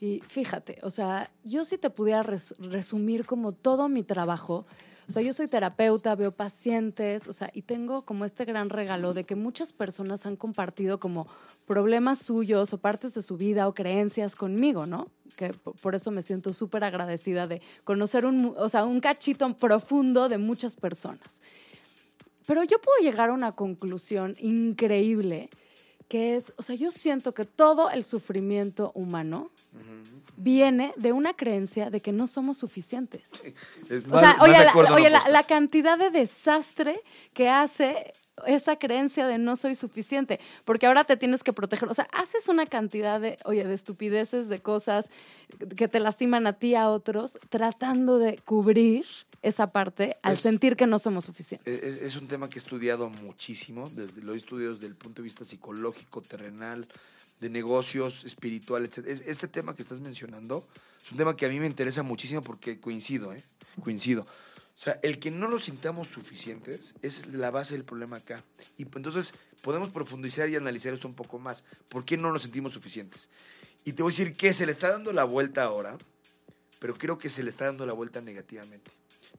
Y fíjate, o sea, yo si te pudiera res- resumir como todo mi trabajo, o sea, yo soy terapeuta, veo pacientes, o sea, y tengo como este gran regalo de que muchas personas han compartido como problemas suyos o partes de su vida o creencias conmigo, ¿no? Que po- por eso me siento súper agradecida de conocer un, o sea, un cachito profundo de muchas personas. Pero yo puedo llegar a una conclusión increíble, que es, o sea, yo siento que todo el sufrimiento humano viene de una creencia de que no somos suficientes. Es O más- sea, más oye, la, oye, la- cantidad de desastre que hace esa creencia de no soy suficiente, porque ahora te tienes que proteger. O sea, haces una cantidad de, oye, de estupideces, de cosas que te lastiman a ti, a otros, tratando de cubrir esa parte al Es- sentir que no somos suficientes. Es, es un tema que he estudiado muchísimo, desde, lo he estudiado desde el punto de vista psicológico, terrenal, de negocios, espiritual, etc. Es- Este tema que estás mencionando es un tema que a mí me interesa muchísimo porque coincido, ¿eh? Coincido. O sea, el que no nos sintamos suficientes es la base del problema acá. Y pues, entonces podemos profundizar y analizar esto un poco más. ¿Por qué no nos sentimos suficientes? Y te voy a decir que se le está dando la vuelta ahora, pero creo que se le está dando la vuelta negativamente.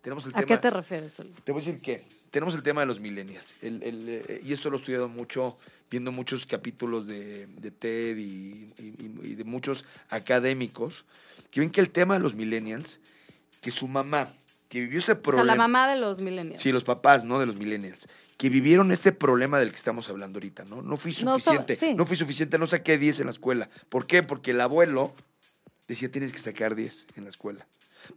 Tenemos el ¿A tema, qué te refieres, Oli? te voy a decir que tenemos el tema de los millennials. El- el, eh, y esto lo he estudiado mucho, viendo muchos capítulos de, de TED y, y- y de muchos académicos, que ven que el tema de los millennials, que su mamá que vivió ese O sea, problema. la mamá de los millennials. Sí, los papás, ¿no? De los millennials. Que vivieron este problema del que estamos hablando ahorita, ¿no? No fui No so- suficiente. sí. No fui suficiente, no saqué 10 en la escuela. ¿Por qué? Porque el abuelo decía tienes que sacar 10 en la escuela.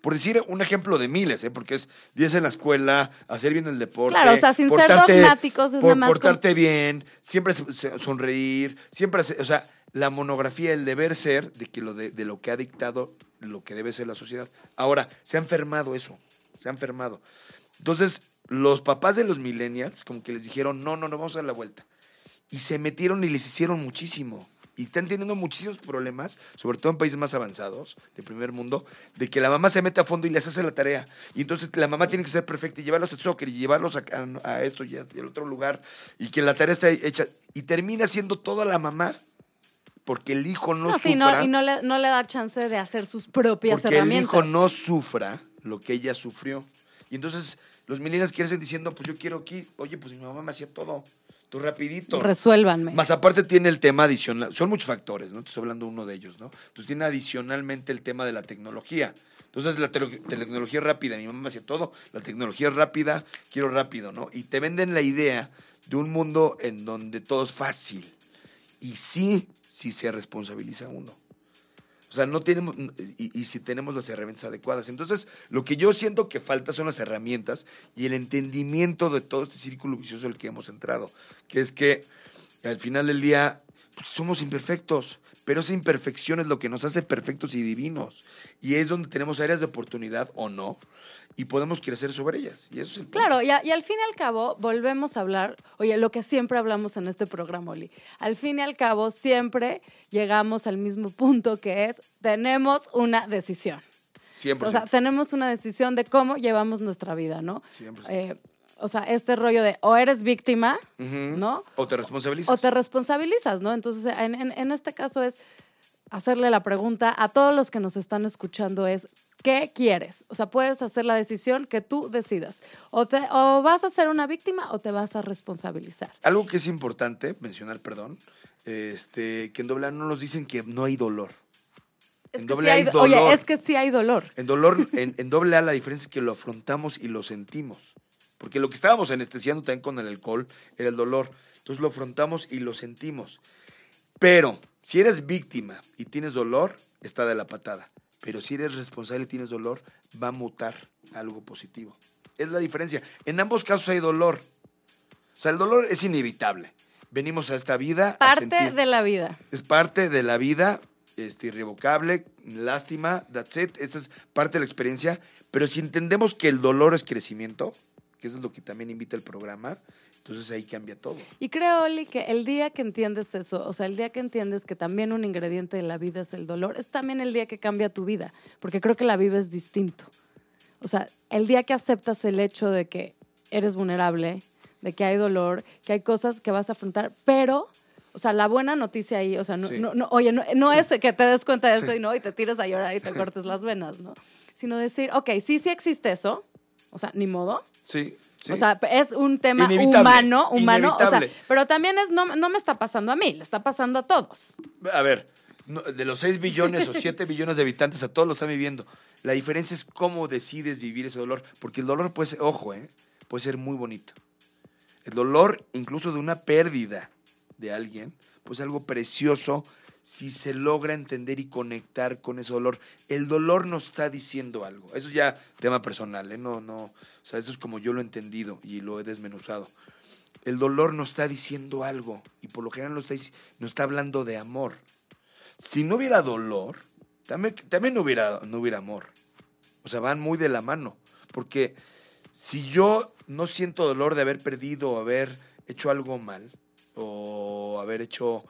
Por decir un ejemplo de miles, ¿eh? Porque es 10 en la escuela, hacer bien el deporte. Claro, o sea, sin ser dogmáticos, es por- más Portarte bien, siempre sonreír, siempre, hacer- o sea, la monografía, el deber ser de, que lo de, de lo que ha dictado lo que debe ser la sociedad. Ahora, se ha enfermado eso, se ha enfermado. Entonces, los papás de los millennials como que les dijeron, no, no, no, vamos a dar la vuelta. Y se metieron y les hicieron muchísimo. Y están teniendo muchísimos problemas, sobre todo en países más avanzados, de primer mundo, de que la mamá se mete a fondo y les hace la tarea. Y entonces la mamá tiene que ser perfecta y llevarlos al soccer y llevarlos a, a- a esto y al otro lugar. Y que la tarea está hecha. Y termina siendo toda la mamá porque el hijo no, No, sí, sufra. no, y no le, no le da chance de hacer sus propias Porque el herramientas. hijo no sufra lo que ella sufrió. Y entonces los millennials quieren diciendo, pues yo quiero aquí, oye, pues mi mamá me hacía todo, tú rapidito. Resuélvanme. Más aparte tiene el tema adicional, son muchos factores, ¿no? Estoy hablando uno de ellos, ¿no? Entonces tiene adicionalmente el tema de la tecnología. Entonces la tecnología es rápida, mi mamá hacía todo, la tecnología es rápida, quiero rápido, ¿no? Y te venden la idea de un mundo en donde todo es fácil. Y sí, sí se responsabiliza uno. O sea, no tenemos, y, si tenemos las herramientas adecuadas. Entonces, lo que yo siento que falta son las herramientas y el entendimiento de todo este círculo vicioso en el que hemos entrado. Que es que al final del día pues, somos imperfectos, pero esa imperfección es lo que nos hace perfectos y divinos. Y es donde tenemos áreas de oportunidad o no, y podemos crecer sobre ellas. Y eso es el punto. Claro, y, a- y al fin y al cabo volvemos a hablar, oye, lo que siempre hablamos en este programa, Oli. Al fin y al cabo siempre llegamos al mismo punto que es, tenemos una decisión. 100%. O sea, tenemos una decisión de cómo llevamos nuestra vida, ¿no? 100%. Eh, o sea, este rollo de o eres víctima. ¿no? O te responsabilizas. O te responsabilizas, ¿no? Entonces, en, en- en este caso es hacerle la pregunta a todos los que nos están escuchando es, ¿qué quieres? O sea, puedes hacer la decisión que tú decidas. O, te, o vas a ser una víctima o te vas a responsabilizar. Algo que es importante mencionar, perdón, este, que en doble no nos dicen que no hay dolor. Es En doble sí hay hay do- Oye, dolor. es que sí hay dolor. En dolor, en, en doble A la diferencia es que lo afrontamos y lo sentimos. Porque lo que estábamos anestesiando también con el alcohol era el dolor. Entonces lo afrontamos y lo sentimos. Pero si eres víctima y tienes dolor, está de la patada. Pero si eres responsable y tienes dolor, va a mutar a algo positivo. Es la diferencia. En ambos casos hay dolor. O sea, el dolor es inevitable. Venimos a esta vida a Parte sentir- de la vida. es parte de la vida, este, irrevocable, lástima, that's it, esa es parte de la experiencia. Pero si entendemos que el dolor es crecimiento, que eso es lo que también invita el programa, entonces ahí cambia todo. Y creo, Oli, que el día que entiendes eso, o sea, el día que entiendes que también un ingrediente de la vida es el dolor, es también el día que cambia tu vida, porque creo que la vida es distinto. O sea, el día que aceptas el hecho de que eres vulnerable, de que hay dolor, que hay cosas que vas a afrontar, pero, o sea, la buena noticia ahí, o sea, no, Sí. no- no- oye, no, no es que te des cuenta de eso Sí. y no, y te tires a llorar y te cortes las venas, ¿no? Sino decir, ok, sí, sí existe eso, o sea, ni modo, Sí, sí. o sea, es un tema Inevitable, humano, humano, o sea, pero también es, no, no me está pasando a mí, le está pasando a todos. a ver, no, de los 6 billones o 7 billones de habitantes, a todos lo están viviendo. La diferencia es cómo decides vivir ese dolor, porque el dolor puede ser, ojo, ¿eh? puede ser muy bonito. El dolor, incluso de una pérdida de alguien, pues algo precioso si se logra entender y conectar con ese dolor. El dolor nos está diciendo algo. Eso es ya tema personal, ¿eh? No, no. O sea, eso es como yo lo he entendido y lo he desmenuzado. El dolor nos está diciendo algo y por lo general nos está, nos está hablando de amor. Si no hubiera dolor, también, también no, hubiera, no hubiera amor. O sea, van muy de la mano. Porque si yo no siento dolor de haber perdido o haber hecho algo mal o haber hecho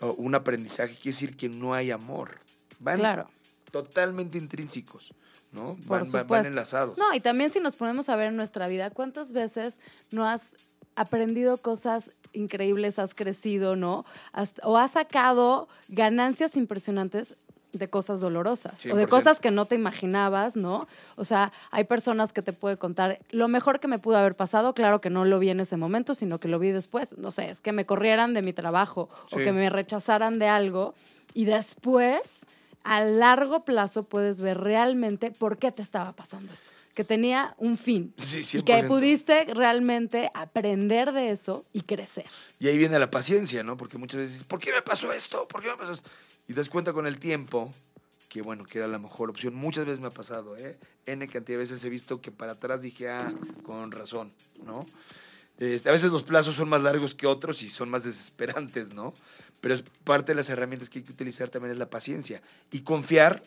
o, un aprendizaje, quiere decir que no hay amor. Van Claro. totalmente intrínsecos, ¿no? Van, van- van supuesto. enlazados. No, y también si nos ponemos a ver en nuestra vida, ¿cuántas veces no has aprendido cosas increíbles, has crecido, ¿no? Has- o has sacado ganancias impresionantes de cosas dolorosas o de 100%. cosas que no te imaginabas, ¿no? O sea, hay personas que te pueden contar lo mejor que me pudo haber pasado, claro que no lo vi en ese momento, sino que lo vi después, no sé, es que me corrieran de mi trabajo o que me rechazaran de algo y después a largo plazo puedes ver realmente por qué te estaba pasando eso. Que tenía un fin. Sí, y que 100%. pudiste realmente aprender de eso y crecer. Y ahí viene la paciencia, ¿no? Porque muchas veces ¿por qué me pasó esto? ¿Por qué me pasó esto? Y das cuenta con el tiempo que, bueno, que era la mejor opción. Muchas veces me ha pasado, ¿eh? N cantidad de veces he visto que para atrás dije, ah, con razón, ¿no? Este, a veces los plazos son más largos que otros y son más desesperantes, ¿no? Pero es parte de las herramientas que hay que utilizar también es la paciencia y confiar.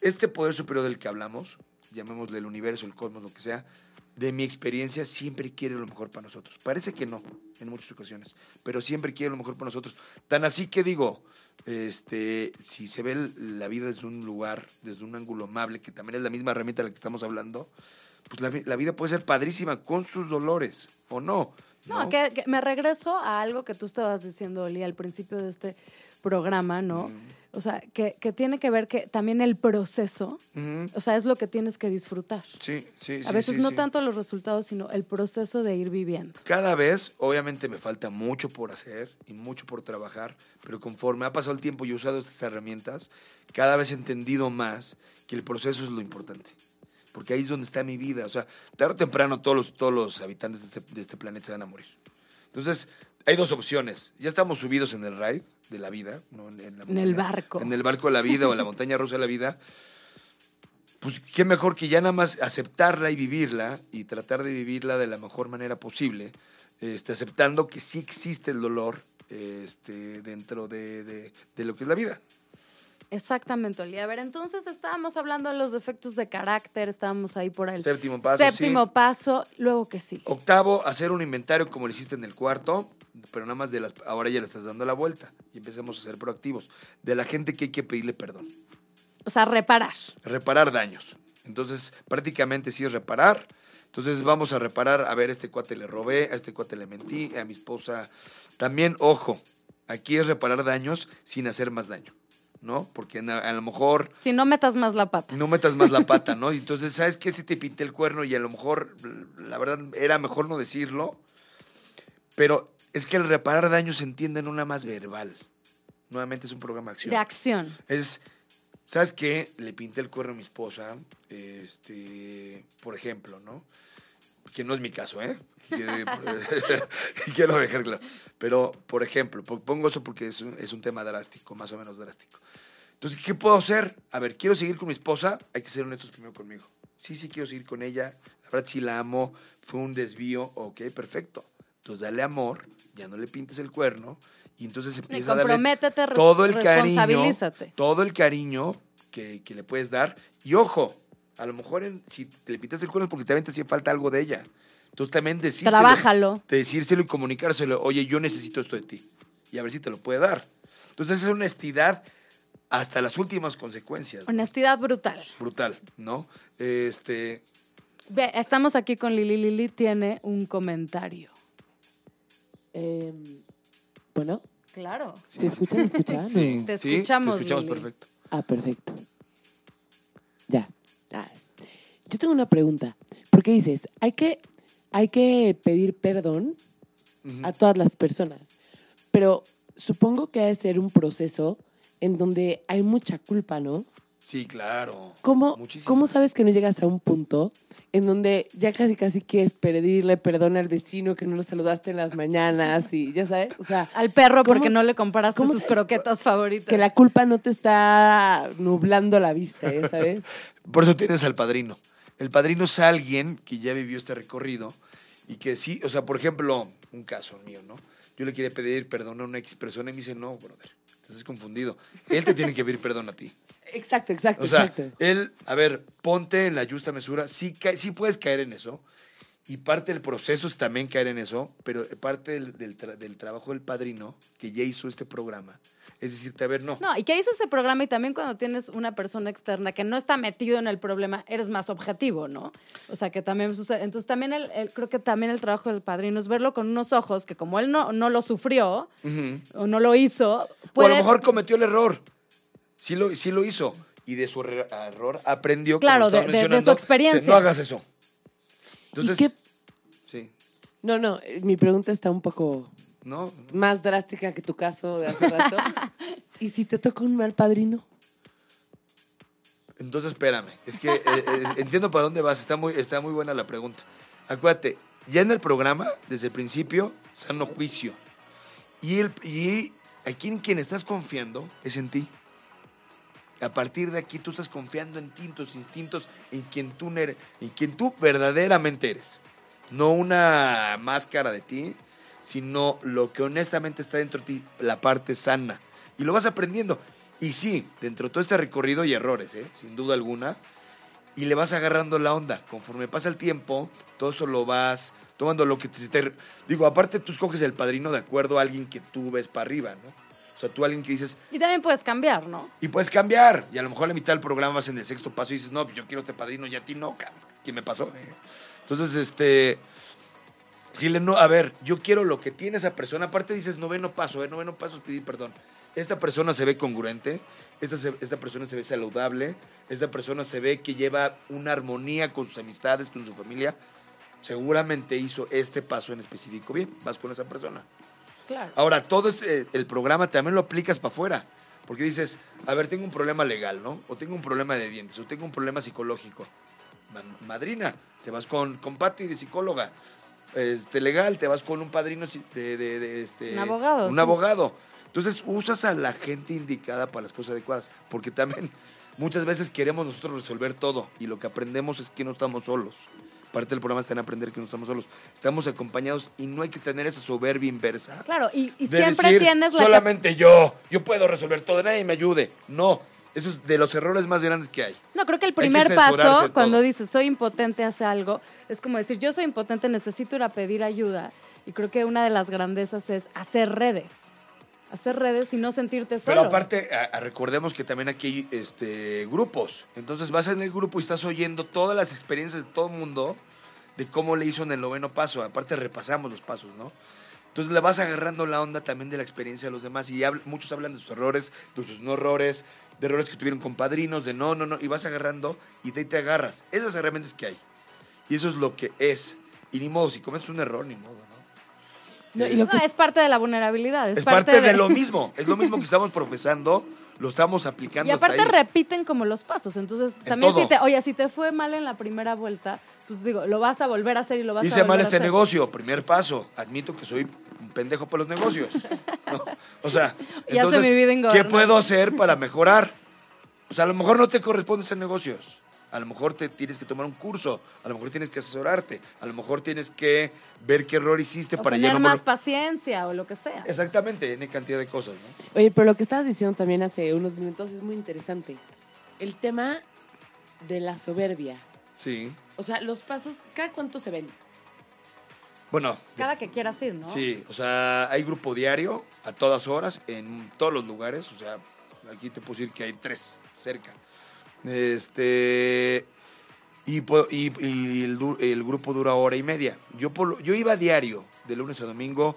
Este poder superior del que hablamos, llamémosle el universo, el cosmos, lo que sea, de mi experiencia siempre quiere lo mejor para nosotros. Parece que no, en muchas ocasiones, pero siempre quiere lo mejor para nosotros. Tan así que digo, este, si se ve la vida desde un lugar, desde un ángulo amable, que también es la misma herramienta de la que estamos hablando, pues la, vi- la vida puede ser padrísima con sus dolores, ¿o no? No, Que, que me regreso a algo que tú estabas diciendo, Oli, al principio de este programa, ¿no? O sea, que, que tiene que ver que también el proceso, Ujú. o sea, es lo que tienes que disfrutar. Sí, sí, sí. a veces sí, no sí. tanto los resultados, sino el proceso de ir viviendo. Cada vez, obviamente me falta mucho por hacer y mucho por trabajar, pero conforme ha pasado el tiempo y he usado estas herramientas, cada vez he entendido más que el proceso es lo importante. Porque ahí es donde está mi vida. O sea, tarde o temprano todos los, todos los habitantes de este, de este planeta se van a morir. Entonces, hay dos opciones. Ya estamos subidos en el ride de la vida, ¿no? en, la En el barco. En el barco de la vida o en la montaña rusa de la vida. Pues qué mejor que ya nada más aceptarla y vivirla y tratar de vivirla de la mejor manera posible, este, aceptando que sí existe el dolor este, dentro de, de- de lo que es la vida. Exactamente, Oli. A ver, entonces estábamos hablando de los defectos de carácter, estábamos ahí por el Séptimo paso, séptimo sí. paso, luego que sí. Octavo, hacer un inventario como lo hiciste en el cuarto, pero nada más de las, ahora ya le estás dando la vuelta y empecemos a ser proactivos. De la gente que hay que pedirle perdón. O sea, reparar. reparar daños. Entonces, prácticamente sí es reparar. Entonces, vamos a reparar, a ver, a este cuate le robé, a este cuate le mentí, a mi esposa. También, ojo, aquí es reparar daños sin hacer más daño, ¿no? Porque a, lo mejor Si no metas más la pata. no metas más la pata, ¿no? Y entonces, ¿sabes qué? Si te pinté el cuerno y a lo mejor, la verdad, era mejor no decirlo, pero es que el reparar daños se entiende en una más verbal. Nuevamente es un programa de acción. De acción. Es, ¿sabes qué? Le pinté el cuerno a mi esposa, este, por ejemplo, ¿no? Que no es mi caso, ¿eh? Quiero dejar claro. Pero, por ejemplo, po- pongo eso porque es un, es un tema drástico, más o menos drástico. Entonces, ¿qué puedo hacer? A ver, quiero seguir con mi esposa, hay que ser honestos primero conmigo. Sí, sí, quiero seguir con ella. La verdad, sí la amo. Fue un desvío. Ok, perfecto. Entonces, dale amor, ya no le pintes el cuerno. Y entonces empieza a darle todo el cariño, todo el cariño que, que le puedes dar. Y ojo, a lo mejor en- si te le pintas el cuerno es porque también te hacía falta algo de ella. Entonces también decírselo. Trabájalo. Decírselo y comunicárselo. Oye, yo necesito esto de ti. Y a ver si te lo puede dar. Entonces es honestidad hasta las últimas consecuencias. Honestidad brutal. Brutal, ¿no? Este, Ve, estamos aquí con Lili. Lili tiene un comentario. Em, bueno, Claro. ¿se escucha? ¿Se escucha? Sí. Te ¿sí? escuchamos, Te escuchamos Lili. perfecto. Ah, perfecto. Ya. Ah, Yo tengo una pregunta. ¿Por qué dices? Hay que, hay que pedir perdón a todas las personas. Pero supongo que ha de ser un proceso en donde hay mucha culpa, ¿no? Sí, claro. ¿Cómo, Muchísimo. ¿Cómo sabes que no llegas a un punto en donde ya casi casi quieres pedirle perdón al vecino que no lo saludaste en las mañanas y ya sabes? O sea, Al perro ¿Cómo- porque no le compraste cómo sus croquetas favoritas. que la culpa no te está nublando la vista, ¿ya sabes? Por eso tienes al padrino. El padrino es alguien que ya vivió este recorrido y que sí, o sea, por ejemplo, un caso mío, ¿no? Yo le quería pedir perdón a una ex persona y me dice, no, brother, estás confundido. Él te tiene que pedir perdón a ti. Exacto, exacto, O sea, exacto. él, a ver, ponte en la justa mesura. Sí, sí puedes caer en eso. Y parte del proceso es también caer en eso, pero parte del, del tra- del trabajo del padrino, que ya hizo este programa, es decirte, a ver, no. No, y que hizo ese programa y también cuando tienes una persona externa que no está metido en el problema, eres más objetivo, ¿no? O sea, que también sucede. Entonces, también el, el- creo que también el trabajo del padrino es verlo con unos ojos que como él no, no lo sufrió o no lo hizo, O a lo mejor cometió el error. Sí lo, sí lo hizo. Y de su error, aprendió. Claro, de- de- de su experiencia. No hagas eso. Entonces, qué- sí. No, no, eh, mi pregunta está un poco ¿No? más drástica que tu caso de hace rato. ¿Y si te toca un mal padrino? Entonces, espérame. Es que eh, eh, entiendo para dónde vas. Está muy, está muy buena la pregunta. Acuérdate, ya en el programa, desde el principio, sano juicio. Y, el, y aquí en quien estás confiando es en ti. A partir de aquí tú estás confiando en tus instintos, en quien tú eres, en quien tú verdaderamente eres. No una máscara de ti, sino lo que honestamente está dentro de ti, la parte sana. Y lo vas aprendiendo. Y sí, dentro de todo este recorrido hay errores, ¿eh? sin duda alguna. Y le vas agarrando la onda. Conforme pasa el tiempo, todo esto lo vas tomando lo que te... Digo, aparte tú escoges el padrino de acuerdo a alguien que tú ves para arriba, ¿no? O sea, tú alguien que dices... Y también puedes cambiar, ¿no? Y puedes cambiar. Y a lo mejor a la mitad del programa vas en el sexto paso y dices, no, yo quiero este padrino y a ti no, cabrón. ¿Qué me pasó? Entonces, este... Si le no, a ver, yo quiero lo que tiene esa persona. Aparte dices, noveno paso, ¿eh? noveno paso, pedir perdón. Esta persona se ve congruente, esta, esta persona se ve saludable, esta persona se ve que lleva una armonía con sus amistades, con su familia. Seguramente hizo este paso en específico bien. Vas con esa persona. Ahora, todo este, el programa también lo aplicas para afuera. Porque dices, a ver, tengo un problema legal, ¿no? O tengo un problema de dientes, o tengo un problema psicológico. Madrina, te vas con, con Patti de psicóloga. Este, legal, te vas con un padrino de, de, este, un abogado. Un abogado. Entonces usas a la gente indicada para las cosas adecuadas. Porque también muchas veces queremos nosotros resolver todo y lo que aprendemos es que no estamos solos parte del programa está en aprender que no estamos solos. Estamos acompañados y no hay que tener esa soberbia inversa. Claro, y, siempre tienes la. Solamente yo, yo puedo resolver todo, nadie me ayude. No. Eso es de los errores más grandes que hay. No, creo que el primer paso, cuando dices soy impotente, hace algo, es como decir yo soy impotente, necesito ir a pedir ayuda. Y creo que una de las grandezas es hacer redes hacer redes y no sentirte solo. Pero aparte, recordemos que también aquí hay este, grupos. Entonces vas en el grupo y estás oyendo todas las experiencias de todo el mundo de cómo le hizo en el noveno paso. Aparte repasamos los pasos, ¿no? Entonces le vas agarrando la onda también de la experiencia de los demás y muchos hablan de sus errores, de sus no errores, de errores que tuvieron con padrinos, de no, no, no, y vas agarrando y de ahí te agarras. Esas herramientas que hay. Y eso es lo que es. Y ni modo, si cometes un error, ni modo. No, es parte de la vulnerabilidad. Es, parte, de... lo mismo. Es lo mismo que estamos profesando, lo estamos aplicando. Y aparte repiten como los pasos. Entonces, también si te, oye, si te fue mal en la primera vuelta, pues digo, lo vas a volver a hacer y lo vas Dice a volver mal este negocio, primer paso. Admito que soy un pendejo para los negocios. O sea, entonces, ¿qué puedo hacer para mejorar? Pues a lo mejor no te corresponde ser negocios. A lo mejor te tienes que tomar un curso, a lo mejor tienes que asesorarte, a lo mejor tienes que ver qué error hiciste para tener más paciencia o lo que sea. Exactamente, tiene cantidad de cosas, ¿no? Oye, pero lo que estabas diciendo también hace unos minutos es muy interesante. El tema de la soberbia. Sí. O sea, los pasos, ¿cada cuánto se ven? Bueno. Cada que quieras ir, ¿no? Sí, o sea, hay grupo diario a todas horas, en todos los lugares. O sea, aquí te puedo decir que hay tres cerca. Este. Y, y, el, grupo dura hora y media. Yo, yo iba diario, de lunes a domingo.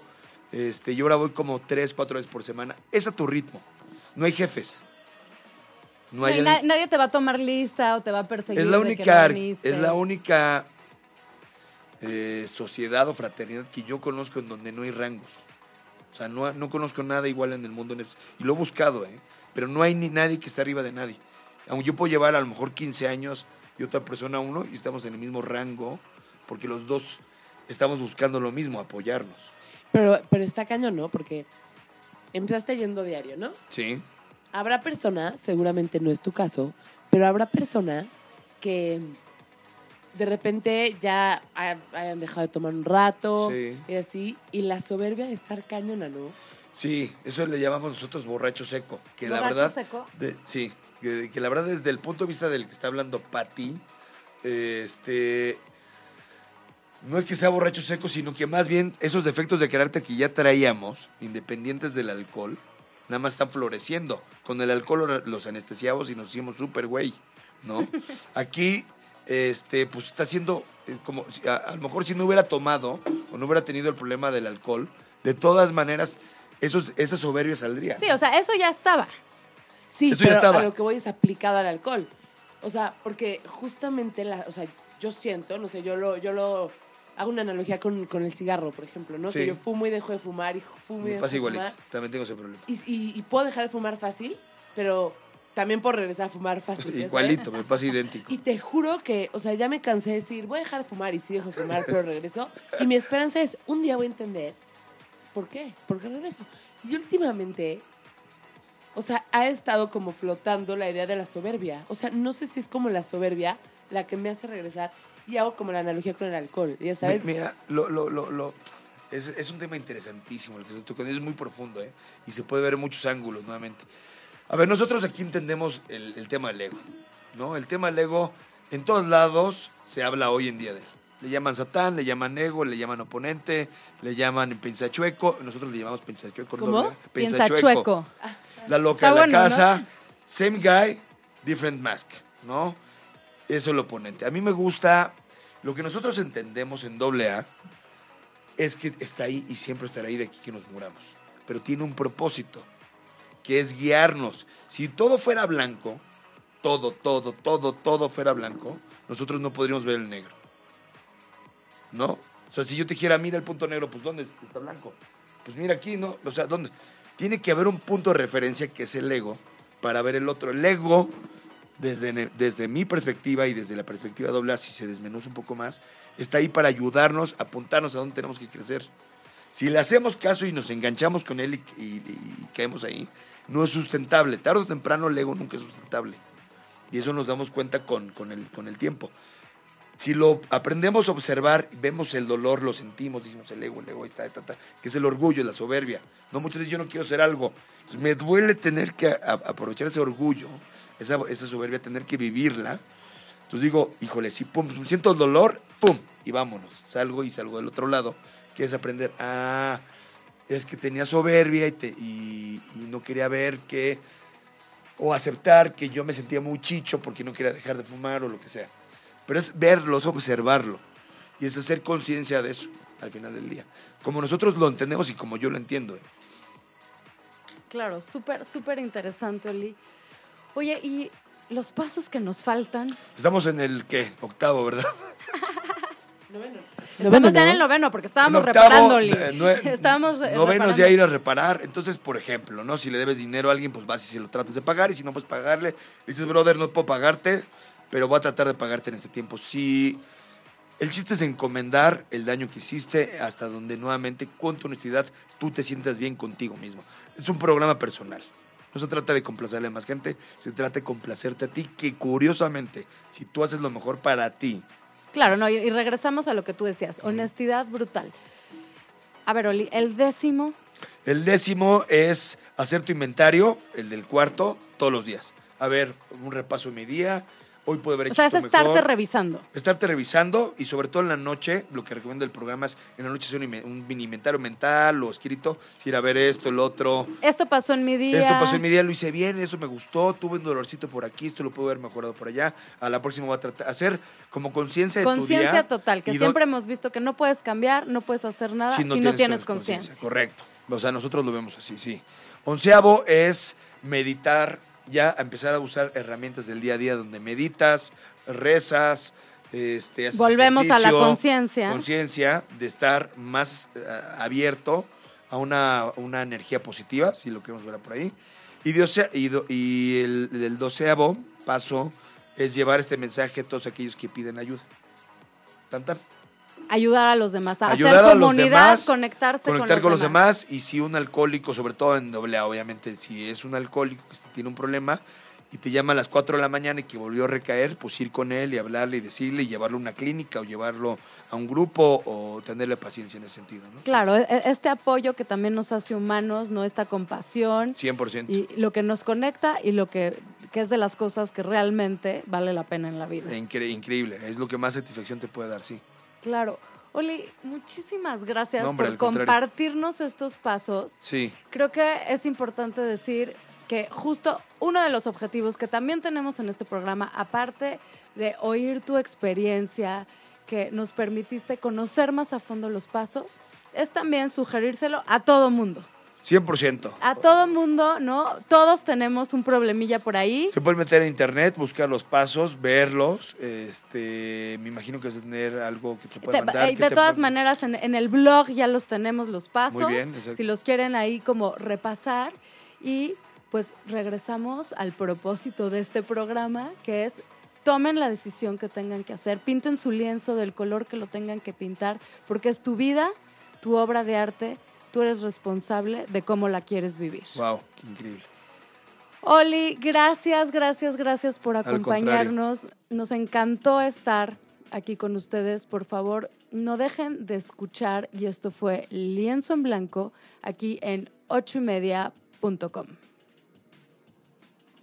Este, yo ahora voy como tres, cuatro veces por semana. Es a tu ritmo. No hay jefes. No hay nadie te va a tomar lista o te va a perseguir. Es la única, es la única eh, sociedad o fraternidad que yo conozco en donde no hay rangos. O sea, no, no conozco nada igual en el mundo. En y lo he buscado, ¿eh? Pero no hay ni nadie que esté arriba de nadie. Aunque yo puedo llevar a lo mejor 15 años y otra persona uno y estamos en el mismo rango porque los dos estamos buscando lo mismo, apoyarnos. Pero, pero está cañón, ¿no? Porque empezaste yendo diario, ¿no? Sí. Habrá personas, seguramente no es tu caso, pero habrá personas que de repente ya hayan dejado de tomar un rato y así, y la soberbia de estar cañona, ¿no? Sí, eso le llamamos nosotros borracho seco. Que ¿Borracho la verdad, seco? sí, que, la verdad desde el punto de vista del que está hablando Pati, este, no es que sea borracho seco, sino que más bien esos defectos de carácter que ya traíamos, independientes del alcohol, nada más están floreciendo. Con el alcohol los anestesiamos y nos hicimos súper güey, ¿no? Aquí, este, pues está haciendo eh, como, a, lo mejor si no hubiera tomado o no hubiera tenido el problema del alcohol, de todas maneras, esos, esa soberbia saldría. Sí, o sea, eso ya estaba. Sí, pero a lo que voy es aplicado al alcohol. O sea, porque justamente, la, o sea, yo siento, no sé, yo lo, yo lo hago una analogía con, el cigarro, por ejemplo, ¿no? Que yo fumo y dejo de fumar y fumo y dejo de fumar. También tengo ese problema. Y, y, puedo dejar de fumar fácil, pero también por regresar a fumar fácil. sabes. Igualito, me pasa idéntico. Y te juro que, o sea, ya me cansé de decir, voy a dejar de fumar y sí dejo de fumar, pero regreso. Y mi esperanza es, un día voy a entender por qué, por qué regreso. Y últimamente, o sea, ha estado como flotando la idea de la soberbia. O sea, no sé si es como la soberbia la que me hace regresar y hago como la analogía con el alcohol, ya sabes. Mi- Mira, lo, lo, lo, lo- es, es un tema interesantísimo el que tocando, es muy profundo, ¿eh? Y se puede ver en muchos ángulos nuevamente. A ver, nosotros aquí entendemos el, el tema del ego, ¿no? El tema del ego, en todos lados se habla hoy en día de él. Le llaman satán, le llaman ego, le llaman oponente, le llaman pensachueco, nosotros le llamamos pensachueco. ¿Cómo? doble- Piensa chueco. La loca en la bueno, ¿no? casa, same guy, different mask, ¿no? Eso es el oponente. A mí me gusta, lo que nosotros entendemos en doble A es que está ahí y siempre estará ahí de aquí que nos muramos. Pero tiene un propósito, que es guiarnos. Si todo fuera blanco, todo, todo, todo, todo fuera blanco, nosotros no podríamos ver el negro. ¿No? O sea, si yo te dijera, mira el punto negro, pues ¿dónde está blanco? Pues mira aquí, ¿no? O sea, ¿dónde? Tiene que haber un punto de referencia que es el ego para ver el otro. El ego, desde, desde mi perspectiva y desde la perspectiva doble, A, si se desmenuza un poco más, está ahí para ayudarnos, apuntarnos a dónde tenemos que crecer. Si le hacemos caso y nos enganchamos con él y, y- y caemos ahí, no es sustentable. Tarde o temprano el ego nunca es sustentable. Y eso nos damos cuenta con, con el, con el tiempo. Si lo aprendemos a observar, vemos el dolor, lo sentimos, decimos el ego, el ego, y ta, ta, ta, que es el orgullo, la soberbia. No muchas veces yo no quiero ser algo. Entonces, me duele tener que a- aprovechar ese orgullo, esa, esa soberbia, tener que vivirla. Entonces digo, híjole, si pum, siento el dolor, pum, y vámonos. Salgo y salgo del otro lado, que aprender, ah, es que tenía soberbia y- y no quería ver que, o aceptar que yo me sentía muy chicho porque no quería dejar de fumar o lo que sea. Pero es verlo, es observarlo. Y es hacer conciencia de eso al final del día. Como nosotros lo entendemos y como yo lo entiendo. ¿eh? Claro, súper, súper interesante, Oli. Oye, ¿y los pasos que nos faltan? Estamos en el, ¿qué? Octavo, ¿verdad? Noveno. Estamos ya en ¿no? el noveno porque estábamos reparando, eh, estábamos eh, Novenos reparando. ya ir a reparar. Entonces, por ejemplo, ¿no? Si le debes dinero a alguien, pues vas y se lo tratas de pagar. Y si no puedes pagarle, dices, brother, no puedo pagarte, pero voy a tratar de pagarte en este tiempo. Sí. El chiste es encomendar el daño que hiciste hasta donde nuevamente, con tu honestidad, tú te sientas bien contigo mismo. Es un programa personal. No se trata de complacerle a más gente, se trata de complacerte a ti, que curiosamente, si tú haces lo mejor para ti, Claro, no, y, y regresamos a lo que tú decías, honestidad brutal. A ver, Oli, el décimo, El décimo es hacer tu inventario, el del cuarto, todos los días. A ver, un repaso de mi día. Hoy puedo haber o hecho sea, es esto estarte mejor. revisando. Estarte revisando y sobre todo en la noche, lo que recomiendo el programa es en la noche hacer un, un mini inventario mental o escrito, ir a ver esto, el otro. Esto pasó en mi día. Esto pasó en mi día, lo hice bien, eso me gustó, tuve un dolorcito por aquí, esto lo puedo haber mejorado por allá. A la próxima voy a tratar hacer como conciencia de tu día. Conciencia total, que siempre hemos visto que no puedes cambiar, no puedes hacer nada si no, tienes conciencia. Correcto. O sea, nosotros lo vemos así, sí. Onceavo es meditar, ya empezar a usar herramientas del día a día donde meditas, rezas, este, Volvemos a la conciencia. Conciencia de estar más eh, abierto a una, una energía positiva, si lo queremos ver por ahí. Y, doce- y, do- y el, el doceavo paso es llevar este mensaje a todos aquellos que piden ayuda. Tan, tan. Ayudar a los demás, a ayudar hacer a los comunidad, demás, conectarse conectar con, los, demás. y si un alcohólico, sobre todo en doble A, obviamente, si es un alcohólico que tiene un problema y te llama a las 4 de la mañana y que volvió a recaer, pues ir con él y hablarle y decirle y llevarlo a una clínica o llevarlo a un grupo o tenerle paciencia en ese sentido, ¿no? Claro, e- e- este apoyo que también nos hace humanos, ¿no? Esta compasión 100%. y lo que nos conecta y lo que, que es de las cosas que realmente vale la pena en la vida. Incre- increíble, es lo que más satisfacción te puede dar, sí. Claro. Oli, muchísimas gracias No, hombre, por contrario. compartirnos estos pasos. Sí, Creo que es importante decir que justo uno de los objetivos que también tenemos en este programa, aparte de oír tu experiencia, que nos permitiste conocer más a fondo los pasos, es también sugerírselo a todo mundo. 100%. A todo mundo, ¿no? Todos tenemos un problemilla por ahí. Se puede meter en internet, buscar los pasos, verlos. Este, me imagino que es tener algo que te pueda Te- mandar. eh, de todas maneras, en, en el blog ya los tenemos los pasos. bien, exacto. si los quieren ahí como repasar. Y pues regresamos al propósito de este programa, que es tomen la decisión que tengan que hacer, pinten su lienzo del color que lo tengan que pintar, porque es tu vida, tu obra de arte, tú eres responsable de cómo la quieres vivir. Wow, qué increíble. Oli, gracias, gracias, gracias por acompañarnos. Nos encantó estar aquí con ustedes. Por favor, no dejen de escuchar. Y esto fue Lienzo en Blanco aquí en ochoymedia.com.